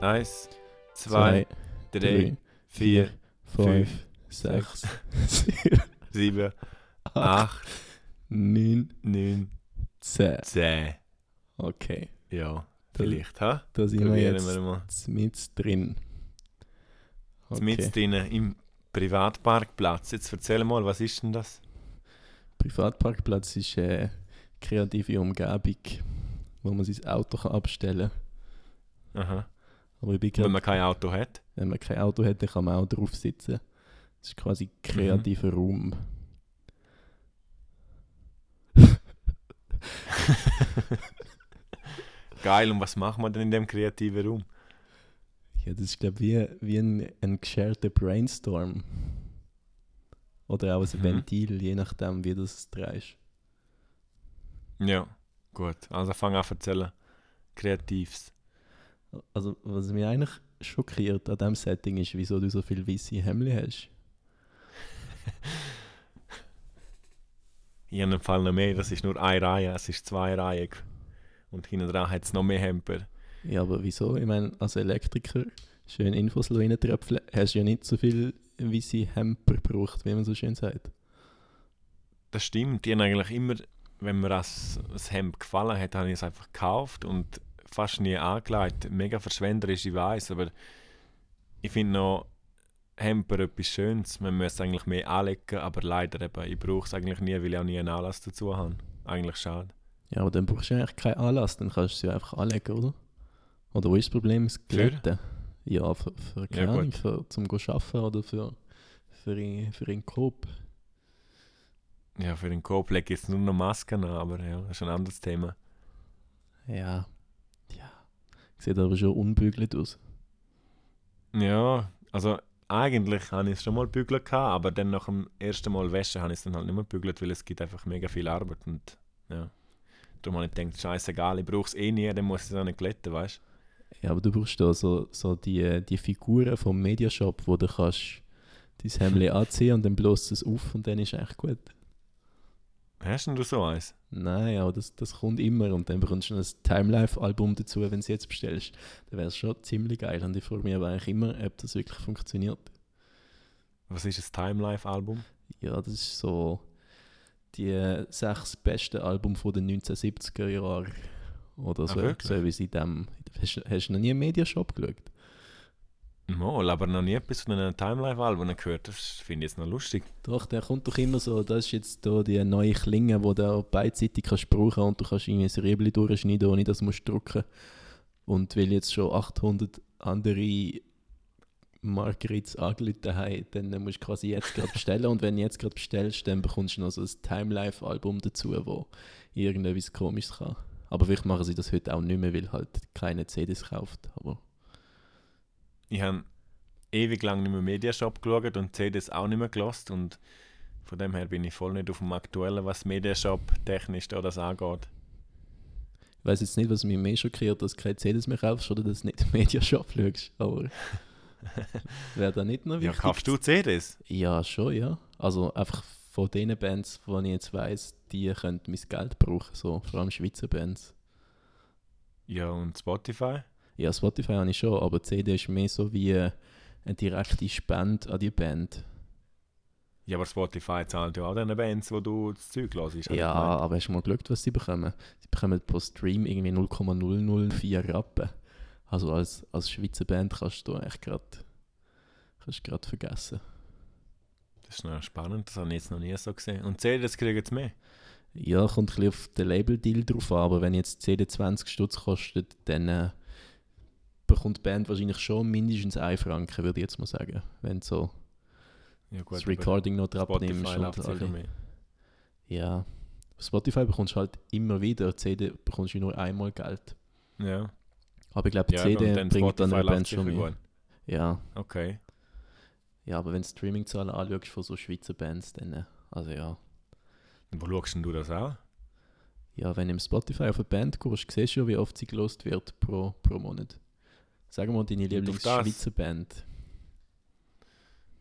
Eins, zwei, drei, vier, fünf, sechs, sieben, acht, neun, neun, zehn. zehn. Okay, Ja, vielleicht, ha? da sind wir jetzt wir mal. mit drin. Okay. Mit drinnen im Privatparkplatz. Jetzt erzähl mal, was ist denn das? Privatparkplatz ist eine kreative Umgebung, wo man sein Auto kann abstellen kann. Aha. Aber ich bin Wenn grad, man kein Auto hat. wenn man kein Auto hat, dann kann man auch drauf sitzen. Das ist quasi ein kreativer Raum. Geil, und was machen wir denn in dem kreativen Raum? Ja, das ist glaube ich wie, wie ein, ein gesharter Brainstorm. Oder auch ein Mhm. Ventil, je nachdem, wie du es drehst. Ja, gut. Also fang an zu erzählen. Kreativs. Also, was mich eigentlich schockiert an diesem Setting ist, wieso du so viel weiße Hemden hast. Ich habe im Fall noch mehr, das ist nur eine Reihe, es ist zwei Reihen. Und hinten dran hat es noch mehr Hemper. Ja, aber wieso? Ich meine, als Elektriker, schön Infos reintröpfeln, hast du ja nicht so viel weiße Hemper gebraucht, wie man so schön sagt. Das stimmt, die haben eigentlich immer, wenn mir das, das Hemd gefallen hat, habe ich es einfach gekauft und fast nie angelegt. Mega verschwenderisch, ich weiß, aber ich finde noch Hemper etwas Schönes. Man müsste eigentlich mehr anlegen, aber leider eben, ich brauche es eigentlich nie, weil ich auch nie einen Anlass dazu habe. Eigentlich schade. Ja, aber dann brauchst du eigentlich keinen Anlass, dann kannst du sie einfach anlegen, oder? Oder wo ist das Problem? Das Glätten? Ja, für, für, keine Ja, Ahnung, für zum arbeiten oder für, für, in- für einen Coop. Ja, für den Kopf lege ich jetzt nur noch Masken an, aber ja, das ist ein anderes Thema. Ja. Sieht aber schon unbügelt aus. Ja, also eigentlich habe ich es schon mal bügelt, gehabt, aber dann nach dem ersten Mal waschen habe ich es dann halt nicht mehr bügelt, weil es gibt einfach mega viel Arbeit und ja. Darum habe ich gedacht, scheißegal, ich brauche es eh nie, dann muss ich es auch nicht glätten, weißt Ja, aber du brauchst da so, so die, die Figuren vom Mediashop, wo du kannst dein Hemd anziehen und dann bloßt es auf und dann ist eigentlich gut. Hast du so eins? Nein, aber das, das kommt immer und dann bekommst du ein Timelife-Album dazu, wenn du es jetzt bestellst. Dann wäre es schon ziemlich geil und ich frage mich aber eigentlich immer, ob das wirklich funktioniert. Was ist ein Timelife-Album? Ja, das ist so die sechs besten Alben von den 1970er Jahren oder Ah, so. wirklich? so wie sie in dem... Hast, du- hast du noch nie einen Mediashop geschaut? Mal, aber noch nie etwas von einem Timelife-Album gehört, das finde ich jetzt noch lustig. Doch, der kommt doch immer so, das ist jetzt da die neue Klinge, die du beidseitig kannst brauchen und du kannst irgendwie ein Riebli durchschneiden, ohne dass du musst drücken Und weil jetzt schon 800 andere Margaritas angerufen haben, dann musst du quasi jetzt gerade bestellen und wenn du jetzt gerade bestellst, dann bekommst du noch so ein Timelife-Album dazu, wo irgendetwas komisches kann. Aber vielleicht machen sie das heute auch nicht mehr, weil halt keine CDs kauft. Aber Ich habe ewig lang nicht mehr Mediashop geschaut und CDs auch nicht mehr gelost und von dem her bin ich voll nicht auf dem Aktuellen, was Mediashop technisch da das angeht. Ich weiß jetzt nicht, was mich mehr schockiert, dass du keine CDs mehr kaufst oder dass du nicht Mediashop schaust. Aber wäre da nicht noch Ja, wichtig? kaufst du CDs? Ja, schon, ja. Also einfach von den Bands, von ich jetzt weiss, die können mein Geld brauchen, so vor allem Schweizer Bands. Ja, und Spotify? Ja, Spotify habe ich schon, aber CD ist mehr so wie äh, eine direkte Spende an die Band. Ja, aber Spotify zahlt ja auch den Bands, wo du das Zeug hörst. Ja, aber hast du mal geschaut, was sie bekommen? Sie bekommen pro Stream irgendwie 0,004 Rappen. Also als, als Schweizer Band kannst du eigentlich gerade kannst grad vergessen. Das ist noch spannend, das habe ich jetzt noch nie so gesehen. Und CDs kriegen jetzt mehr? Ja, kommt ein bisschen auf den Label-Deal drauf an, aber wenn jetzt CD 20 Stutz kostet, dann äh, bekommt die Band wahrscheinlich schon mindestens 1 Franken, würde ich jetzt mal sagen. Wenn du so Ja, das aber Recording noch drauf nimmst. Und alle. Ja. Auf Spotify bekommst du halt immer wieder, CD bekommst du nur einmal Geld. Ja, Aber ich glaube, ja CD dann bringt dann eine Band schon mehr. gut. Ja. Okay. ja, aber wenn du Streaming-Zahlen anschaust von so Schweizer Bands, dann, äh, also ja. Wo schaust denn du das an? Ja, wenn du im Spotify auf eine Band gehst, siehst du ja, wie oft sie gelost wird pro, pro Monat. Sag mal deine? Lieblings-Schweizer Band.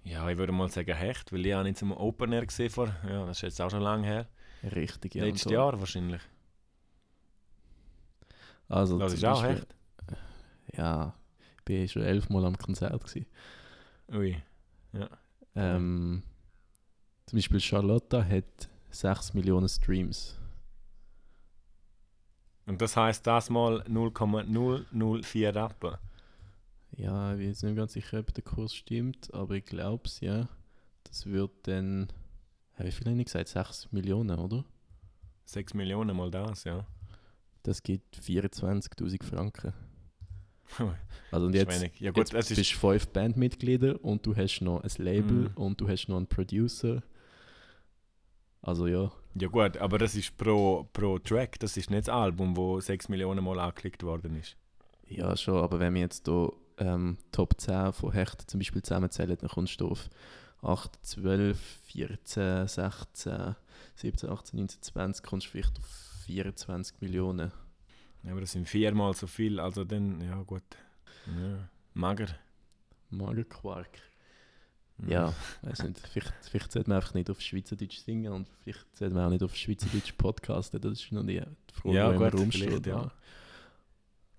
Ja, ich würde mal sagen Hecht, weil ich habe ihn zum Open Air gesehen vor, ja, das ist jetzt auch schon lange her. Richtig, ja. Letztes so. Jahr wahrscheinlich. Also, Das ist auch Beispiel- Hecht. Ja, ich bin schon elfmal am Konzert. Gewesen. Ui. Ähm, zum Beispiel Charlotta hat 6 Millionen Streams. Und das heißt das mal 0,004 Rappen. Ja, ich bin jetzt nicht ganz sicher, ob der Kurs stimmt, aber ich glaube es, ja. Das wird dann. Wie viel habe ich gesagt? 6 Millionen, oder? 6 Millionen mal das, ja. Das gibt 24.000 Franken. Also und jetzt. Ja gut, jetzt bist ist... du fünf Bandmitglieder und du hast noch ein Label Mhm. und du hast noch einen Producer. Also ja, Ja gut, aber das ist pro, pro Track, das ist nicht das Album, wo 6 Millionen Mal angeklickt worden ist. ja schon, aber wenn wir jetzt hier ähm, Top 10 von Hecht zum Beispiel zusammenzählen, dann kommst du auf 8, 12, 14, 16, 17, 18, 19, 20, kommst du vielleicht auf 24 Millionen. Ja, aber das sind viermal so viel, also dann, ja gut. Ja. Mager. Magerquark. Ja, weiß nicht. Vielleicht, vielleicht sollte man einfach nicht auf Schweizerdeutsch singen und vielleicht sollte man auch nicht auf Schweizerdeutsch podcasten. Das ist noch die die Frage, Ja, die gut, rumsteht. vielleicht, ja.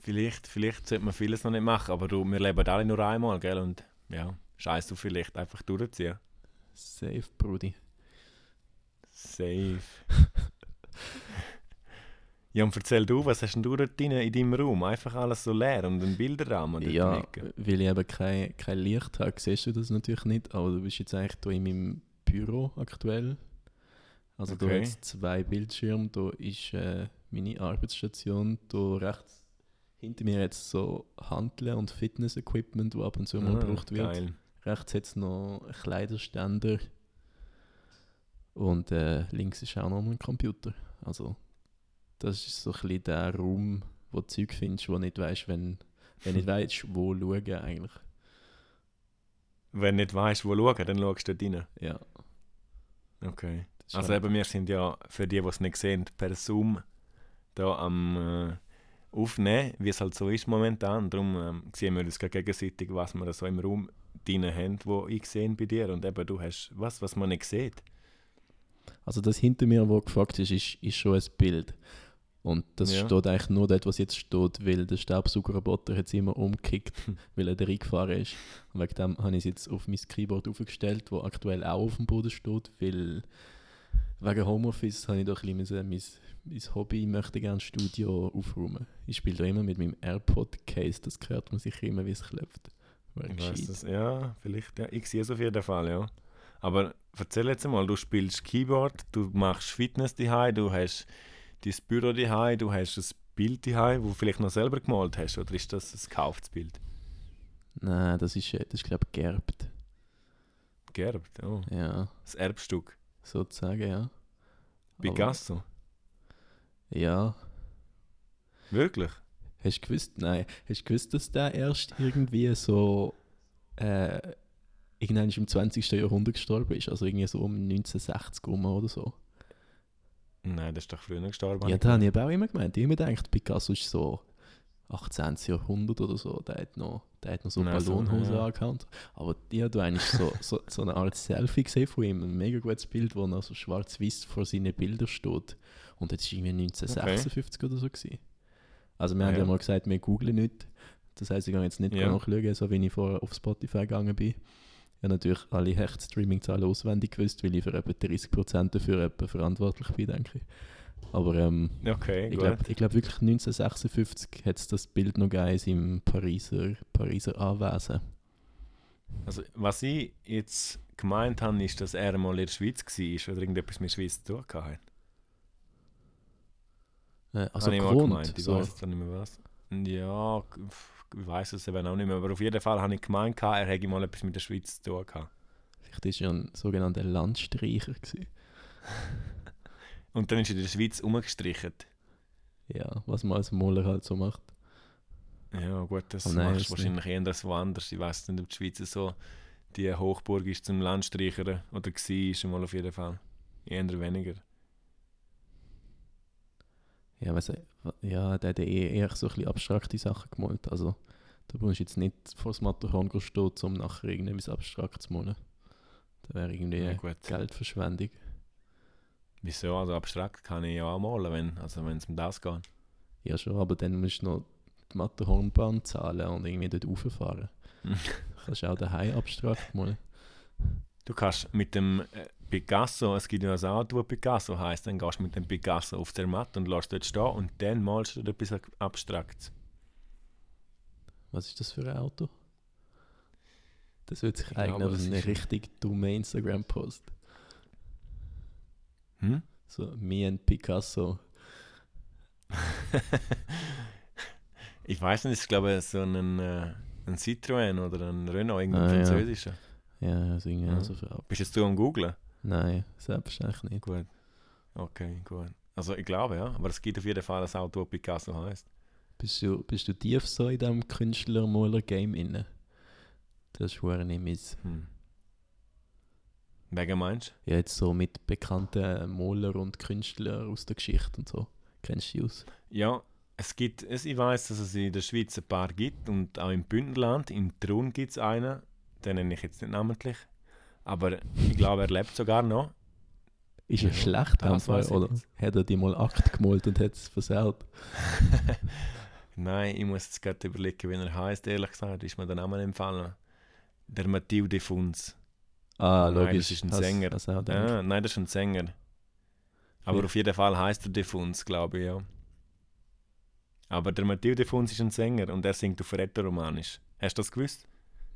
Vielleicht, vielleicht sollte man vieles noch nicht machen, aber du, wir leben alle nur einmal, gell? Und ja, scheiß du vielleicht einfach durchziehen. Safe, Brudi. Safe. ja, und erzähl du, was hast denn du dort drin in deinem Raum? Einfach alles so leer und ein Bilderrahmen dort Ja, in der Ecke. weil ich eben kein, kein Licht habe, siehst du das natürlich nicht. Aber du bist jetzt eigentlich hier in meinem Büro aktuell. Also Okay. hat es zwei Bildschirme. Da ist äh, meine Arbeitsstation. Da rechts hinter mir jetzt so Handeln und Fitness-Equipment, wo ab und zu mal Ah, gebraucht wird. Geil. Rechts hat es noch Kleiderständer. Und äh, links ist auch noch ein Computer. Also, das ist so ein bisschen der Raum, wo du Zeug findest, wo du nicht weißt, wenn, wenn nicht weißt, wo schauen eigentlich. Wenn du nicht weißt, wo schauen, dann schaust du dort rein. Ja. Okay. Also eben, wir sind ja, für die, die es nicht sehen, per Zoom da am äh, Aufnehmen, wie es halt so ist momentan. Darum ähm, sehen wir uns gegenseitig, was wir da so im Raum drin haben, wo ich sehe bei dir. Und eben, du hast was, was man nicht sieht. Also das hinter mir, wo gefragt ist, ist, ist schon ein Bild. Und das Ja. steht eigentlich nur dort, was jetzt steht, weil der Staubsaugerroboter es immer umgekickt, weil er da reingefahren ist. Und wegen dem habe ich es jetzt auf mein Keyboard aufgestellt, wo aktuell auch auf dem Boden steht, weil wegen Homeoffice habe ich doch ein bisschen mein, mein Hobby, ich möchte gerne Studio aufräumen. Ich spiele da immer mit meinem AirPod-Case, das hört man sicher immer, wie es klopft. Das. Ja, vielleicht. Ja. Ich sehe es auf jeden Fall, ja. Aber erzähl jetzt mal, du spielst Keyboard, du machst Fitness daheim, du hast dein Büro daheim, du hast ein Bild daheim, wo du vielleicht noch selber gemalt hast, oder ist das ein gekauftes Bild? Nein, das ist, äh, das ist glaube ich, gerbt. Gerbt, oh. Ja, Das Erbstück. Sozusagen, ja. Aber- Picasso. Ja, Wirklich? Hast du gewusst, nein, hast du gewusst, dass der erst irgendwie so äh, irgendwann im 20. Jahrhundert gestorben ist? Also irgendwie so um 1960 rum oder so. Nein, das ist doch früher gestorben. Ja, da habe ich aber auch immer gemeint. Ich habe immer gedacht, Picasso ist so 18. Jahrhundert oder so. Der hat noch, der hat noch so Ballonhosen ja. angehabt. Aber die hat eigentlich so, so, so eine Art Selfie gesehen von ihm. Ein mega gutes Bild, wo noch so schwarz-weiß vor seinen Bildern steht. Und das war irgendwie 1956 oder so. Gewesen. Also wir Ah, haben ja ja. mal gesagt, wir googlen nicht. Das heisst, ich gehe jetzt nicht Ja. nachschauen, so wie ich vorher auf Spotify gegangen bin. Ich habe natürlich alle Hecht-Streaming-Zahlen auswendig gewusst, weil ich für etwa 30% dafür etwa verantwortlich bin, denke ich. Aber ähm, Okay, ich glaube glaub wirklich 1956 hat es das Bild noch gegeben seinem Pariser, Pariser Anwesen. Also, was ich jetzt gemeint habe, ist, dass er mal in der Schweiz war oder irgendetwas mit der Schweiz zu tun hatte. Äh, also ich gewohnt. gemeint, ich so. weiß jetzt nicht mehr was. Ja, ich weiß es eben auch nicht mehr, aber auf jeden Fall habe ich gemeint, er hätte mal etwas mit der Schweiz zu tun gehabt. Vielleicht war er ein sogenannter Landstreicher. Und dann ist in der Schweiz umgestrichen. Ja, was man als Maler halt so macht. Ja, gut, das Oh nein, machst du wahrscheinlich eher als woanders. Ich weiß nicht, ob die Schweiz so die Hochburg ist zum Landstreichern oder war, mal auf jeden Fall. Eher weniger. Ja, weiss ja, der hat eh eher so ein bisschen abstrakte Sachen gemalt. Also, da brauchst du jetzt nicht vor das Matterhorn stehen, um nachher irgendetwas abstrakt zu malen. Das wäre irgendwie Ja. Geldverschwendung. Wieso? Also abstrakt kann ich ja auch malen, wenn also wenn es um das geht. Ja, schon, aber dann musst du noch die Matterhornbahn zahlen und irgendwie dort rauffahren. kannst du auch daheim abstrakt mal. Du kannst mit dem äh, Picasso, es gibt ja ein Auto, das Picasso heisst, dann gehst du mit dem Picasso auf der Matte und lässt dort stehen und dann malst du etwas Abstraktes. Was ist das für ein Auto? Das wird sich Ich eignen glaube, als das eine ist- richtig dumme Instagram-Post. Hm? So, me and Picasso. ich weiß nicht, ich glaube so ein, äh, ein Citroën oder ein Renault, irgendein Ah, ja. französischer. Ja, also irgendwie Ja. auch so für. Bist jetzt du am googlen? Nein, selbstverständlich nicht. Gut. Okay, gut. Also ich glaube ja, aber es gibt auf jeden Fall ein Auto, das Picasso heißt. Bist du, bist du tief so in diesem Künstler-Maler-Game inne? Das ist nicht mis. Hm. Wegen meinst Ja, jetzt so mit bekannten Maler und Künstlern aus der Geschichte und so. Kennst du die aus? du? Ja, es gibt, es, ich weiß, dass es in der Schweiz ein paar gibt und auch im Bündnerland, im Trun gibt es einen, den nenne ich jetzt nicht namentlich, aber ich glaube, er lebt sogar noch. Ist er Ja, schlecht weiss ich oder? Hat er die mal Akt gemalt und hat es versaut? Nein, ich muss jetzt gerade überlegen, wie er heißt. Ehrlich gesagt, ist mir der Name empfallen. Der Mathilde Funz. Ah, Nein, logisch. das ist ein Sänger. gedacht. Ah, nein, das ist ein Sänger. Aber Wie- auf jeden Fall heißt er Defunz, glaube ich, ja. Aber der Matthieu Defunz ist ein Sänger und er singt auf Rätoromanisch. Hast du das gewusst?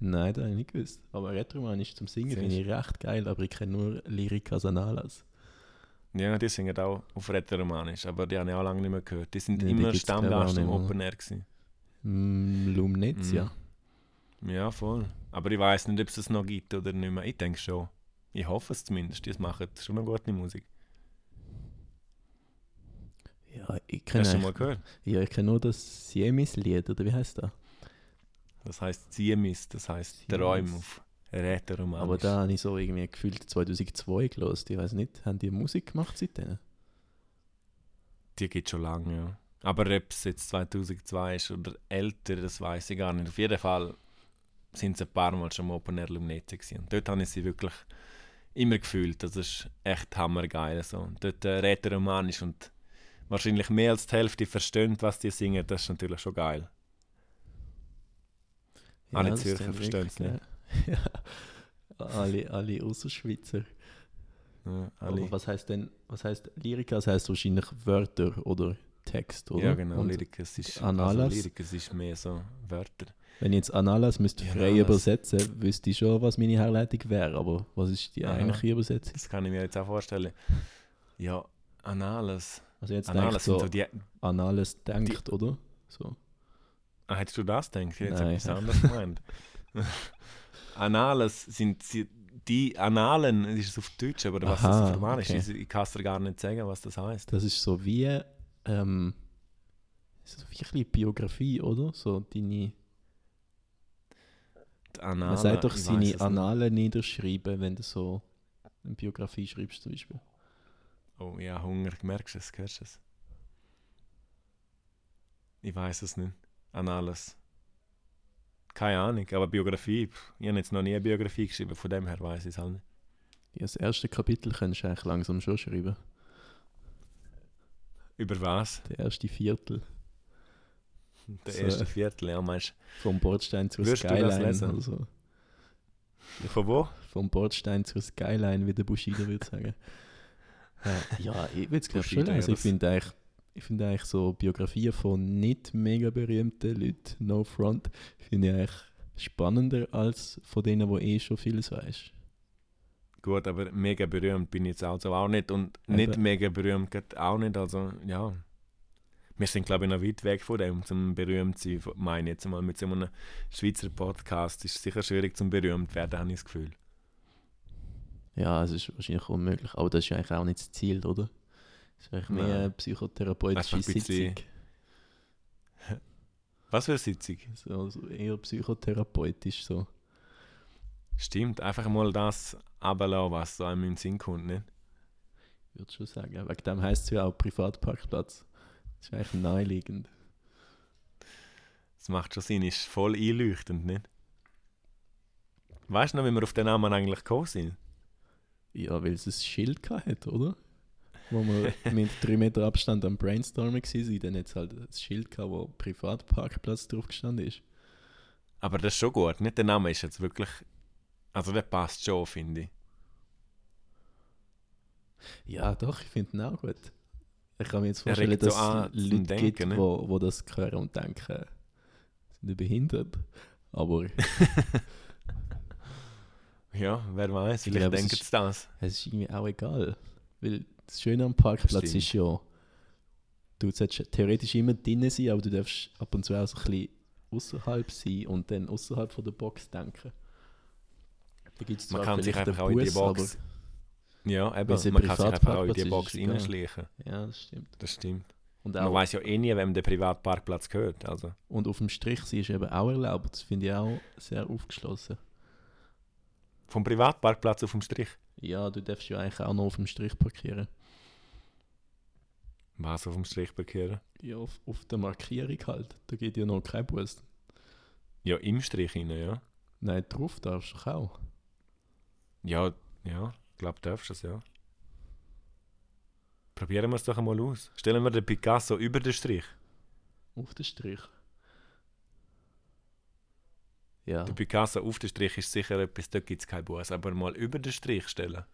Nein, das habe ich nicht gewusst. Aber Retromanisch zum Singen finde ich recht geil, aber ich kenne nur Lyricas Analas. Ja, die singen auch auf Rätoromanisch, aber die habe ich auch lange nicht mehr gehört. Die sind die immer Stammgast im. Open Air gewesen. Mm, Lumnezia. Ja, voll. Aber ich weiß nicht, ob es das noch gibt oder nicht mehr. Ich denke schon. Ich hoffe es zumindest. Die machen schon noch gute Musik. Ja, ich kenne Hast du schon mal gehört? ja, ich kenne nur das Siemis-Lied, oder wie heißt das? Das heisst Siemis, das heisst Siemis. Träum auf Rätoromanisch. Aber da habe ich so irgendwie gefühlt 2002 gelesen. Ich weiß nicht, haben die Musik gemacht seitdem? Die gibt schon lange, ja. Aber ob es jetzt 2002 ist oder älter, das weiß ich gar nicht. Auf jeden Fall sind sie ein paar Mal schon mal Open Air Lumnete gewesen. Und dort habe ich sie wirklich immer gefühlt. Das ist echt hammergeil. So. Und Dort äh, redet er romanisch und wahrscheinlich mehr als die Hälfte versteht, was die singen. Das ist natürlich schon geil. Alle das Zürcher wirklich geil. ja, alle, alle Ausserschweizer. Ja, Aber alle. was heißt denn, was heißt Lyrika? Das heißt wahrscheinlich Wörter oder Text, oder? Ja, genau. Und Lyrikus ist, Analas? also ist mehr so Wörter. Wenn ich jetzt Analas müsste Ja, frei Analas. übersetzen, wüsste ich schon, was meine Herleitung wäre. Aber was ist die Aha. eigentliche Übersetzung? Das kann ich mir jetzt auch vorstellen. Ja, Anales. Also jetzt sind so, so die, Anales denkt, oder? So. Ah, hättest du das gedacht? Jetzt habe ich etwas anderes gemeint. Anales sind die Analen, das ist es auf Deutsch, aber was das auf Romanisch okay. ist, ich kann es dir gar nicht sagen, was das heißt. Das ist so wie, ähm, so wie ein bisschen Biografie, oder? So deine, Die Analen, man sagt doch seine es nicht. Niederschreiben, wenn du so eine Biografie schreibst zum Beispiel. Oh ja, Hunger, merkst du es, hörst du es? Ich weiß es nicht. Anales. Keine Ahnung, aber Biografie, pff, ich habe jetzt noch nie eine Biografie geschrieben, von dem her weiß ich es halt nicht. Ja, das erste Kapitel kannst du eigentlich langsam schon schreiben. Über was? Der erste Viertel. Der So. erste Viertel, ja, meinst Vom Bordstein zur Würdest du das Skyline lesen? oder so. du? Von wo? Vom Bordstein zur Skyline, wie der Bushido würde sagen. Ja, ich würde es glaube schon lesen. Ich finde eigentlich, ich finde eigentlich so Biografien von nicht mega berühmten Leuten, no front, finde ich eigentlich spannender als von denen, wo eh schon vieles weißt. Gut, aber mega berühmt bin ich jetzt also auch nicht und nicht Eben. mega berühmt geht auch nicht, also ja. Wir sind glaube ich noch weit weg von dem, zum berühmt zu sein, meine jetzt mal mit so einem Schweizer Podcast ist es sicher schwierig zum berühmt werden, habe ich das Gefühl. Ja, es ist wahrscheinlich unmöglich, aber das ist eigentlich auch nicht das Ziel, oder? Es ist eigentlich mehr Nein. eine psychotherapeutische Einfach ein Sitzung. Was für eine Sitzung? So, also eher psychotherapeutisch so. Stimmt, einfach mal das runterlassen, was so einem in den Sinn kommt, nicht? Ich würde schon sagen. Wegen dem heisst es ja auch Privatparkplatz. Das ist eigentlich naheliegend. Das macht schon Sinn, ist voll einleuchtend, nicht? Weißt du noch, wie wir auf den Namen eigentlich gekommen sind? Ja, weil es ein Schild hat, oder? wo wir mit drei Meter Abstand am Brainstormen waren, dann jetzt halt das Schild gehabt, wo Privatparkplatz drauf gestanden ist. Aber das ist schon gut. Nicht der Name ist jetzt wirklich. Also der passt schon, finde ich. Ja, doch, ich finde ihn auch gut. Ich kann mir jetzt vorstellen, dass es Leute Denken, gibt, ne? wo, wo das hören und denken, sind die behindert. Aber Ja, wer weiß, Ich vielleicht denken sie das. es ist irgendwie auch egal. Weil das Schöne am Parkplatz Stimmt. ist ja, du solltest theoretisch immer drinnen sein, aber du darfst ab und zu auch so ein bisschen außerhalb sein und dann außerhalb von der Box denken. Da gibt es Man kann sich einfach auch einen in die Bus, Box. Ja, eben, man kann sich einfach auch in die Box reinschleichen. Ja, das stimmt. Das stimmt. Und, Man auch, weiß ja eh nie, wem der Privatparkplatz gehört. Also. und auf dem Strich sein ist eben auch erlaubt. Das finde ich auch sehr aufgeschlossen. Vom Privatparkplatz auf dem Strich. Ja, du darfst ja eigentlich auch noch auf dem Strich parkieren. Was auf dem Strich parkieren? Ja, auf, auf der Markierung halt. Da geht ja noch kein Bus. Ja, im Strich rein, ja. Nein, drauf darfst du auch. Ja, ja, glaube, du darfst das, ja. Probieren wir es doch einmal aus. Stellen wir den Picasso über den Strich. Auf den Strich. Ja, Der Picasso auf den Strich ist sicher etwas, dort gibt es keinen Bus. Aber mal über den Strich stellen.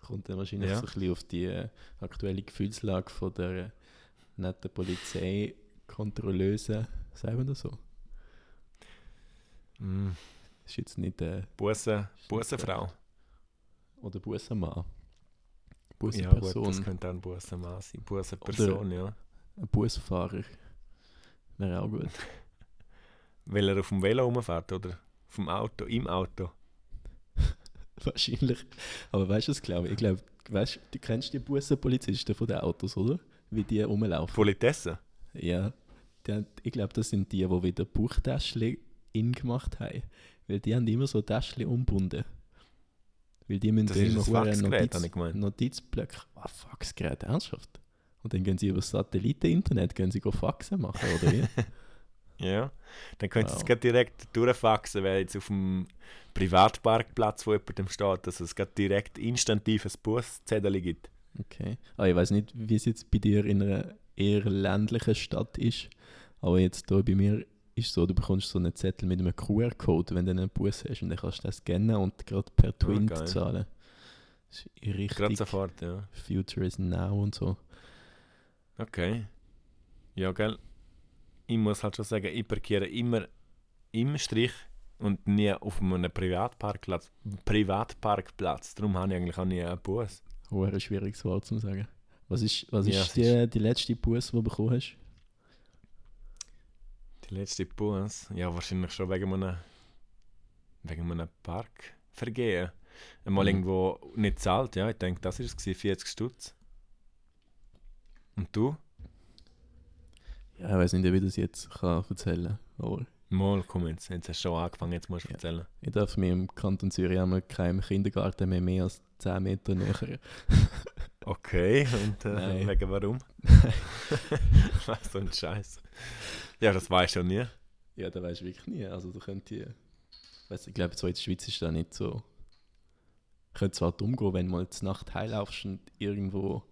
kommt dann wahrscheinlich Ja. so ein bisschen auf die äh, aktuelle Gefühlslage von der äh, netten Polizeikontrolleuse. Sagen wir das so? Mm, ist jetzt nicht äh, Busse, Bussenfrau. Oder Bussenmann. Ja, Bussenperson, gut, das könnte auch ein Bussenmann sein. Bussenperson, ja. ein Busfahrer. Wäre auch gut. Weil er auf dem Velo rumfährt oder dem Auto, im Auto. Wahrscheinlich. Aber weißt du was, glaube ich? Ich glaube, weißt, du kennst die Bussenpolizisten von den Autos, oder? Wie die rumlaufen. Politesse? Ja. Die, ich glaube, das sind die, die wieder Buchtäschchen in gemacht haben. Weil die haben immer so Täschchen umgebunden. Weil die müssen Das dann ist immer ein Faxgerät, habe ich gemeint. Notizblöcke. Ah, Faxgerät, ernsthaft? Und dann gehen sie über das Satelliteninternet gehen sie go Faxen machen, oder wie? Ja. Dann könnt ihr Wow. es gerade direkt durchfaxen, weil jetzt auf dem Privatparkplatz, wo jemandem steht, dass es gerade direkt instantiv ein Buszettel gibt. Okay. Ah, ich weiß nicht, wie es jetzt bei dir in einer eher ländlichen Stadt ist, aber jetzt hier bei mir ist so, du bekommst so einen Zettel mit einem QR-Code, wenn du einen Bus hast und dann kannst du das scannen und gerade per Twint geil. zahlen. Das ist Gerade richtig sofort, ja. Future is now und so. Okay. Ja, gell. Ich muss halt schon sagen, ich parkiere immer im Strich und nie auf einem Privatparkplatz. Privatparkplatz. Darum habe ich eigentlich auch nie einen Bus. Oh, ein schwieriges Wort zu sagen. Was ist, was Ja, ist die, die letzte Bus, die du bekommen hast? Letzte Bus, ja, wahrscheinlich schon wegen einem, wegen einem Parkvergehen. Einmal Mhm. irgendwo nicht zahlt, ja. Ich denke, das war es, gewesen, 40 Stutz. Und du? Ja, ich weiß nicht, ob ich das jetzt kann erzählen kann, Mal, komm jetzt. Jetzt hast du schon angefangen, jetzt musst du Ja. erzählen. ich darf mir im Kanton Zürich einmal keinem Kindergarten mehr, mehr als 10 Meter näher. Okay, und äh, wegen warum? Was so ein Scheiß. Ja, das weißt du ja nie. Ja, da weißt du wirklich nie. Also du könntest, weißt, ich glaube, so in der Schweiz ist da nicht so. Könnte zwar dumm gehen, wenn du mal zur Nacht heimlaufst und irgendwo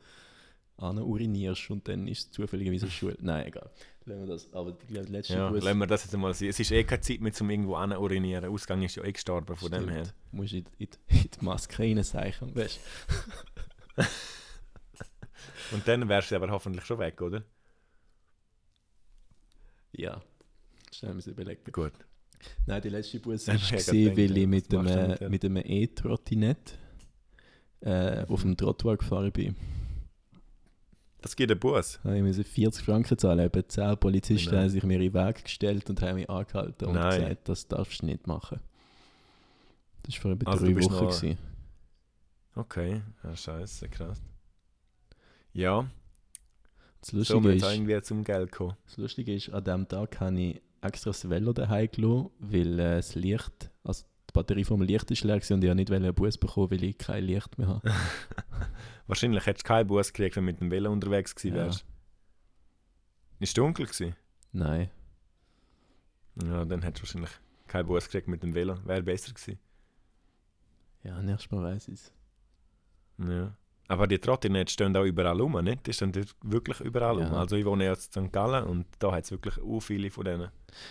an urinierst und dann ist es zufälligerweise Schule. Nein, egal. Lassen wir das. Aber ich glaube, letzte Ja, Bus- lassen wir das jetzt mal sein. Es ist eh keine Zeit mehr, zum irgendwo an urinieren. Der Ausgang ist ja eh gestorben von dem her. Stimmt. Musst in, in, in die Maske reinseichen, weißt Und dann wärst du aber hoffentlich schon weg, oder? Ja. Schnell müssen überlegen. Gut. Nein, die letzte Bus Dann war, gedacht, weil ich mit einem, mit dem? mit einem E-Trottinett äh, auf dem Trottoir gefahren bin. Das gibt einen Bus. Ich musste 40 Franken zahlen. Etwa 10 Polizisten Nein. haben sich mir in den Weg gestellt und haben mich angehalten und Nein. gesagt, das darfst du nicht machen. Das war vor etwa Also drei Wochen. noch- gewesen. Okay, ja, scheiße, krass. Ja, Das so Lustige, wird ist, es irgendwie zum Geld kommen. das Lustige ist, an diesem Tag habe ich extra das Velo daheim gelassen, weil äh, das Licht, also die Batterie vom Licht ist leer und ich wollte nicht einen Bus bekommen, weil ich kein Licht mehr habe. Wahrscheinlich hättest du keinen Bus gekriegt, wenn du mit dem Velo unterwegs gewesen Ja. wärst. Ist dunkel gewesen? Nein. Ja, dann hättest du wahrscheinlich keinen Bus gekriegt mit dem Velo. Wäre besser gewesen. Ja, nächstes Mal weiss ich es. Ja. Aber die Trottinette stehen auch überall rum, nicht? Die stehen wirklich überall Ja. rum. Also ich wohne jetzt in St. Gallen und da hat es wirklich auch viele von denen.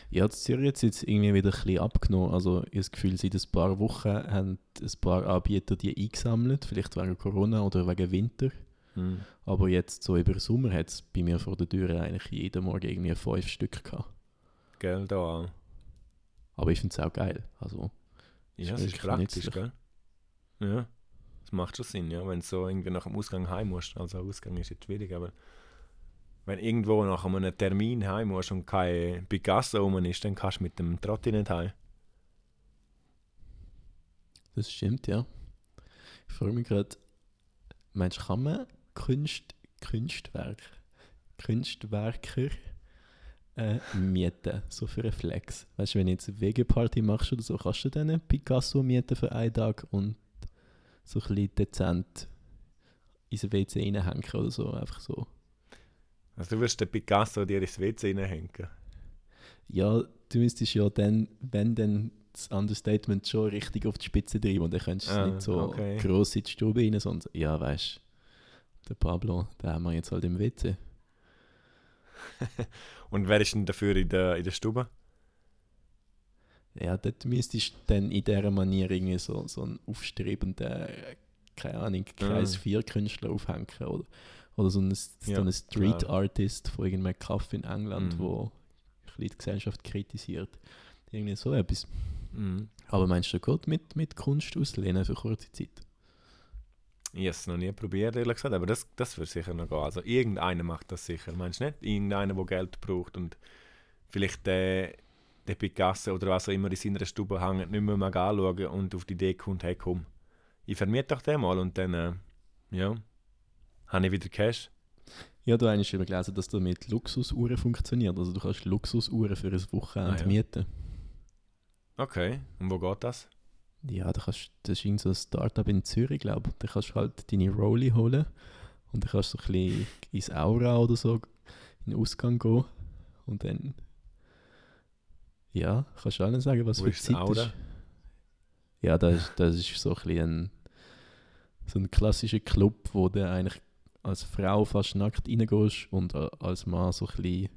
Ja, in Zürich hat es jetzt irgendwie wieder ein bisschen abgenommen. Also ich habe das Gefühl, seit ein paar Wochen haben ein paar Anbieter die eingesammelt, vielleicht wegen Corona oder wegen Winter. Hm. Aber jetzt so über Sommer hat es bei mir vor der Tür eigentlich jeden Morgen irgendwie fünf Stück gehabt. Gell, da auch. Aber ich finde es auch geil. Also, Ja, es ist praktisch, nützlich. gell? Ja, das macht schon Sinn, ja, wenn du so irgendwie nach dem Ausgang heim musst. Also Ausgang ist jetzt schwierig, aber wenn irgendwo nach einem Termin heim musst und kein Picasso rum ist, dann kannst du mit dem Trotti nicht heim. das stimmt, ja. Ich frage mich gerade, meinst du, kann man Kunst, Kunstwerk, Kunstwerker äh, mieten, so für einen Flex? Weißt du, wenn du jetzt eine Wegeparty machst oder so, kannst du dann Picasso mieten für einen Tag und so ein bisschen dezent ins WC reinhängen oder so, einfach so. Also du wirst den Picasso dir ins WC reinhängen. Ja, du müsstest ja dann, wenn dann das Understatement schon richtig auf die Spitze treiben und dann könntest du es Ah, nicht so okay. gross in die Stube rein, sondern so, ja, weißt du, der Pablo, den haben wir jetzt halt im WC. Und wer ist denn dafür in der, in der Stube? Ja, dort müsstest du dann in dieser Manier irgendwie so, so einen aufstrebenden, äh, keine Ahnung, Kreis Ah. 4 Künstler aufhängen oder, oder so einen, so Ja, einen Street klar. Artist von irgendeinem Kaff in England, Mhm. wo ein bisschen die Gesellschaft kritisiert. Irgendwie so etwas. Mhm. Aber meinst du, geht mit, mit Kunst auslehnen für kurze Zeit? Ich habe es noch nie probiert, ehrlich gesagt, aber das, das wird sicher noch gehen. Also irgendeiner macht das sicher. Meinst du nicht? Irgendeiner, der Geld braucht und vielleicht der, der Picasso oder was auch immer in seiner Stube hängt, nicht mehr mag anschauen und auf die Idee kommt, hey komm, ich vermiete doch den mal und dann, äh, ja, habe ich wieder Cash. Ja, du hast schon gelesen, dass das mit Luxusuhren funktioniert. Also du kannst Luxusuhren für ein Wochenende Ah, ja. mieten. Okay, und wo geht das? Ja, da kannst, das ist so ein Startup in Zürich, glaube ich. Da kannst du halt deine Rolli holen und dann kannst du so ein bisschen ins Aura oder so in den Ausgang gehen und dann ja, kannst du allen sagen, was Wo für ist Zeit Aura? ist. Ja, das ist, das ist so ein bisschen ein, so ein klassischer Club, wo du eigentlich als Frau fast nackt reingehst und als Mann so ein bisschen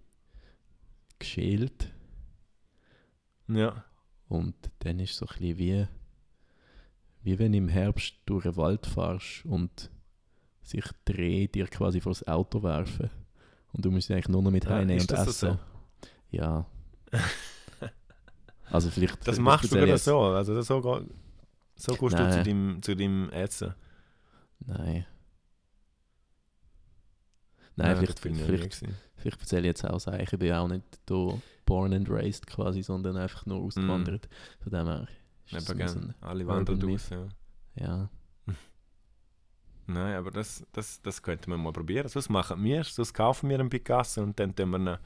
geschält. Ja, Und dann ist es so ein bisschen wie, wie wenn du im Herbst durch den Wald fährst und sich Dreh dir quasi vor das Auto werfen. Und du musst sie eigentlich nur noch mit Ah, heimnehmen und essen. so? Ja. Also vielleicht... das vielleicht machst du jetzt- so. Also das so, so gehst du zu Nein. deinem, zu deinem Essen. Nein. Nein, Nein, vielleicht, vielleicht, vielleicht erzähle ich jetzt auch sagen, ich bin auch nicht hier born and raised quasi, sondern einfach nur ausgewandert. Von dem her ist Eben, so Alle wandern raus, ja. ja. Nein, aber das, das, das könnten wir mal probieren. Sonst machen wir es, sonst kaufen wir einen Picasso und dann tun wir ihn,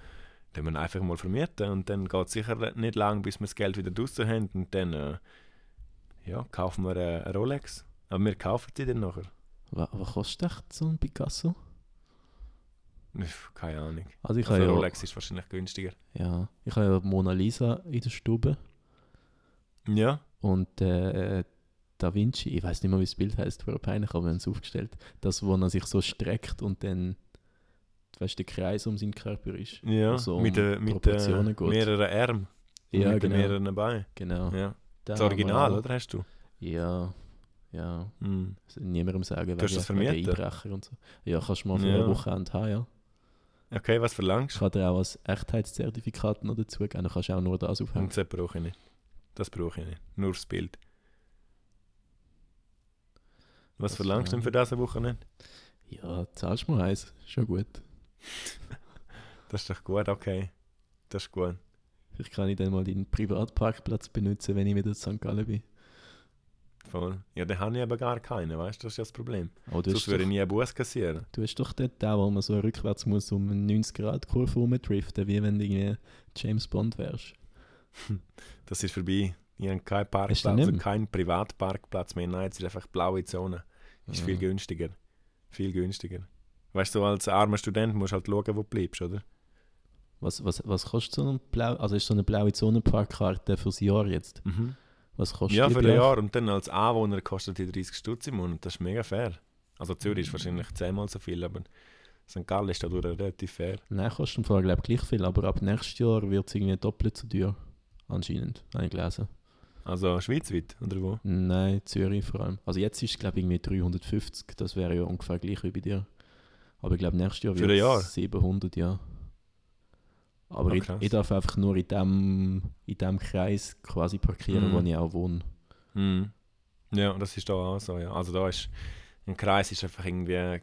tun wir einfach mal vermieten. Und dann geht es sicher nicht lang, bis wir das Geld wieder draußen haben. Und dann äh, ja, kaufen wir äh, eine Rolex. Aber wir kaufen die dann nachher. Was, was kostet echt so ein Picasso? Keine Ahnung. Also ich Also habe ja, Rolex ist wahrscheinlich günstiger. ja, ich habe ja Mona Lisa in der Stube Ja, und äh, Da Vinci, ich weiß nicht mehr, wie das Bild heißt, vor peinlich, aber wir haben es aufgestellt. Das, wo er sich so streckt und dann, weißt du, der Kreis um seinen Körper ist. ja Also mit, um mit äh, Proportionen mehreren Armen. Ja, mit genau. mehreren Beinen. Genau. Ja. Da Das Original, oder hast du? Ja, ja. Also niemandem sagen, Du hast das vermieten? Einbrecher und so. Ja, kannst du mal für Ja. eine Wochenende haben, ja. Okay, was Ich verlangst du? kann dir auch als Echtheitszertifikat noch dazu geben, dann kannst du auch nur das aufhängen. Und das brauche ich nicht. Das brauche ich nicht. Nur das Bild. Was Das, verlangst du denn für diese Woche nicht? Ja, zahlst du mal eins, schon gut. Das ist doch gut, okay. Das ist gut. Vielleicht kann ich dann mal deinen Privatparkplatz benutzen, wenn ich wieder in St. Gallen bin. Voll. Ja, den habe ich aber gar keinen, weißt du? Das ist ja das Problem. Aber du Sonst würde ich nie einen Bus kassieren. du hast doch dort auch, wo man so rückwärts muss um eine 90-Grad-Kurve rumdriften, wie wenn du irgendwie James Bond wärst. Das ist vorbei. Ich habe keinen Parkplatz, also keinen Privatparkplatz mehr. Nein, es ist einfach blaue Zone. Ist viel Ja. günstiger. Viel günstiger. Weißt du, als armer Student musst du halt schauen, wo du bleibst, oder? Was, was, was kostet so eine blaue, also ist so eine blaue Zonenparkkarte fürs Jahr jetzt? Was kostet Ja, für ein? Jahr. Und dann als Anwohner kostet die 30 Stutz im Monat. Das ist mega fair. Also Zürich ist wahrscheinlich zehnmal so viel, aber St. Gallen ist dadurch relativ fair. Nein, kostet im Fall glaube gleich viel, aber ab nächstes Jahr wird es irgendwie doppelt so teuer. Anscheinend, habe ich gelesen. Also schweizweit, oder wo? Nein, Zürich vor allem. Also jetzt ist es glaube ich irgendwie 350, das wäre ja ungefähr gleich wie bei dir. Aber ich glaube nächstes Jahr wird es 700, ja. Aber Ah, ich, ich darf einfach nur in dem, in dem Kreis quasi parkieren, Mhm. wo ich auch wohne. Mhm. Ja, das ist da auch so, ja. Also da ist, ein Kreis ist einfach irgendwie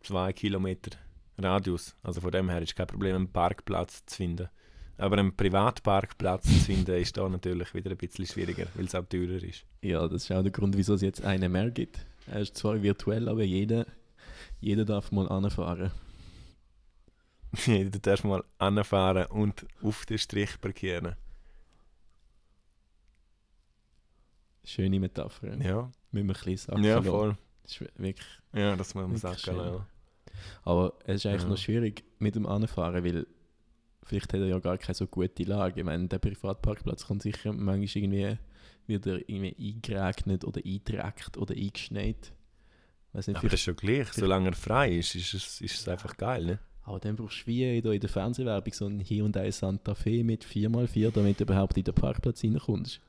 zwei Kilometer Radius. Also von dem her ist kein Problem, einen Parkplatz zu finden. Aber einen Privatparkplatz zu finden, ist da natürlich wieder ein bisschen schwieriger, weil es auch teurer ist. Ja, das ist auch der Grund, wieso es jetzt einen mehr gibt. Er ist zwar virtuell, aber jeder, jeder darf mal anfahren. du darfst mal anfahren und auf den Strich parkieren. Schöne Metapher. Ja, Müssen wir ein bisschen sagen. ja voll. Das ist wirklich Ja, das muss man sagen. Ja. Aber es ist eigentlich Ja. noch schwierig mit dem Anfahren, weil vielleicht hat er ja gar keine so gute Lage. Ich meine, der Privatparkplatz kann sicher manchmal irgendwie wieder irgendwie eingeregnet oder eingedreckt oder eingeschneit. Weiß nicht, Aber das ist schon gleich. Solange er frei ist, ist es, ist es einfach geil. Ne? aber dann brauchst du wie in der Fernsehwerbung so ein Hyundai Santa Fe mit 4x4, damit du überhaupt in den Parkplatz reinkommst.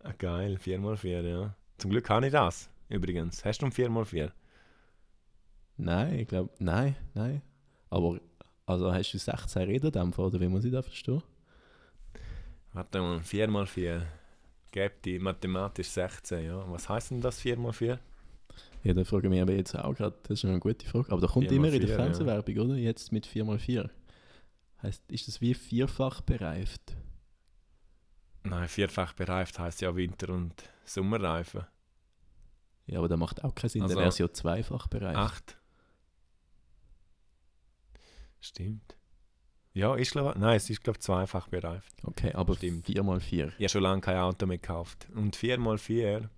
Ah, geil, 4x4, ja. Zum Glück habe ich das, übrigens. Hast du ein 4x4? Nein, ich glaube, nein, nein. Aber also hast du 16 Räderdämpfer oder wie muss ich das verstehen? Warte mal, 4x4. Gibt die mathematisch 16, ja. Was heißt denn das 4x4? Ja, da frage ich mich aber jetzt auch gerade, das ist eine gute Frage. Aber da kommt 4x4, immer in der ja. Fernsehwerbung, oder? Jetzt mit 4x4. Heißt, ist das wie vierfach bereift? Nein, vierfach bereift heißt ja Winter- und Sommerreifen. Ja, aber das macht auch keinen Sinn, Also- dann wäre es ja zweifach bereift. Acht. Stimmt. Ja, ist glaube Nein, es ist glaube zweifach bereift. Okay, aber Stimmt. 4x4. Ich habe schon lange kein Auto mehr gekauft. Und 4x4.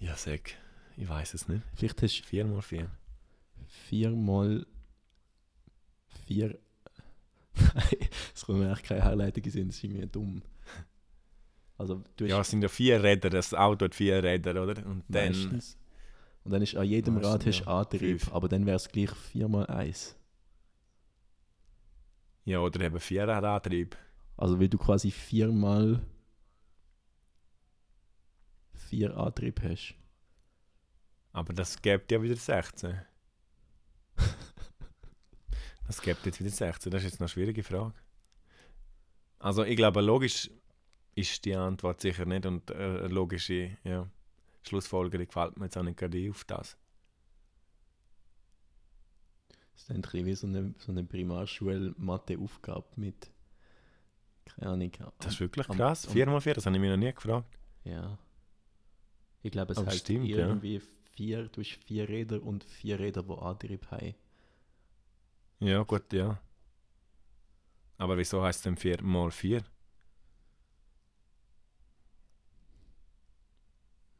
Ja, sag. Ich weiß es nicht. Vielleicht hast 4x4. du 4 mal 4. Nein, es kommt mir echt keine Herleitung in das ist irgendwie dumm. Also, du Ja, es sind ja vier Räder. Das Auto hat vier Räder, oder? Und dann. Und dann ist an jedem Meistens, Rad hast ja. Antrieb, Fünf. aber dann wäre es gleich 4 mal 1. Ja, oder eben Vierradantrieb. Also weil du quasi viermal vier Antrieb hast. Aber das gibt ja wieder 16. das gibt jetzt wieder 16. Das ist jetzt noch eine schwierige Frage. Also ich glaube, logisch ist die Antwort sicher nicht und äh, eine logische ja, Schlussfolgerung gefällt mir jetzt auch nicht gerade auf das. Das ist dann ein wie so eine, so eine Primarschule-Mathe-Aufgabe mit, keine Ahnung. Das ist wirklich am- krass. am- 4x4, das habe ich mir noch nie gefragt. Ja. Ich glaube, es Aber heißt stimmt, ja. Vier, du hast vier Räder und vier Räder, die Antrieb haben. Ja, gut, ja. Aber wieso heißt es denn 4 mal 4?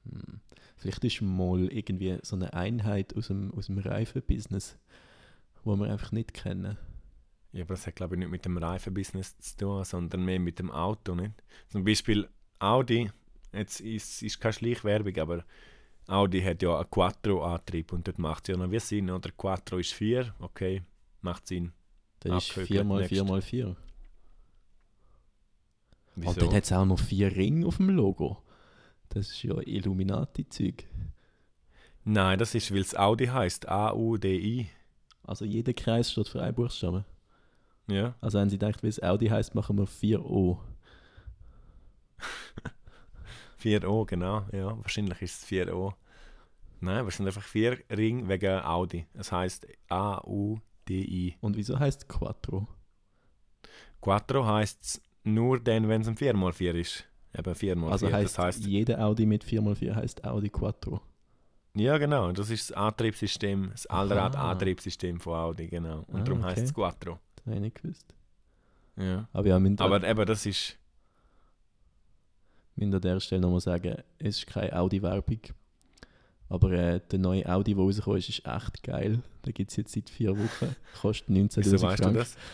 Hm. Vielleicht ist mal irgendwie so eine Einheit aus dem, aus dem Reifenbusiness, wo wir einfach nicht kennen. Ja, aber das hat glaube ich nicht mit dem Reifenbusiness zu tun, sondern mehr mit dem Auto, nicht? Zum Beispiel Audi, jetzt ist, ist keine Schleichwerbung, aber Audi hat ja einen Quattro-Antrieb und dort macht es ja noch wie Sinn, oder? Quattro ist 4, okay, macht Sinn. Das ist Abgehökelt, 4 mal next. 4 mal 4. Wieso? Und dann hat es auch noch vier Ringe auf dem Logo. Das ist ja Illuminati-Zeug. Nein, das ist, weil es Audi heißt, A-U-D-I. Also jeder Kreis steht für einen Buchstaben. Ja, Also wenn sie denkt, wie es Audi heißt, machen wir 4 O. 4O, genau. Ja, wahrscheinlich ist es 4O. Nein, sind einfach vier Ringe wegen Audi. Es heißt A-U-D-I. Und wieso heißt Quattro? Quattro heißt es nur dann, wenn es ein 4x4 ist. Eben 4x4. Also heißt, das heißt, jeder Audi mit 4x4 heißt Audi Quattro. ja genau, das ist das Antriebssystem, das. Allrad-Antriebssystem von Audi, genau. Und Ah, darum okay. heißt es Quattro. Das habe ich nicht gewusst. Ja. Aber ja, Aber eben, das ist, müssen an der Stelle nochmal sagen, es ist keine Audi-Werbung. Aber äh, der neue Audi, der rausgekommen ist, ist echt geil. Den gibt es jetzt seit vier Wochen. Kostet 19'000 wieso weißt du Franken. das?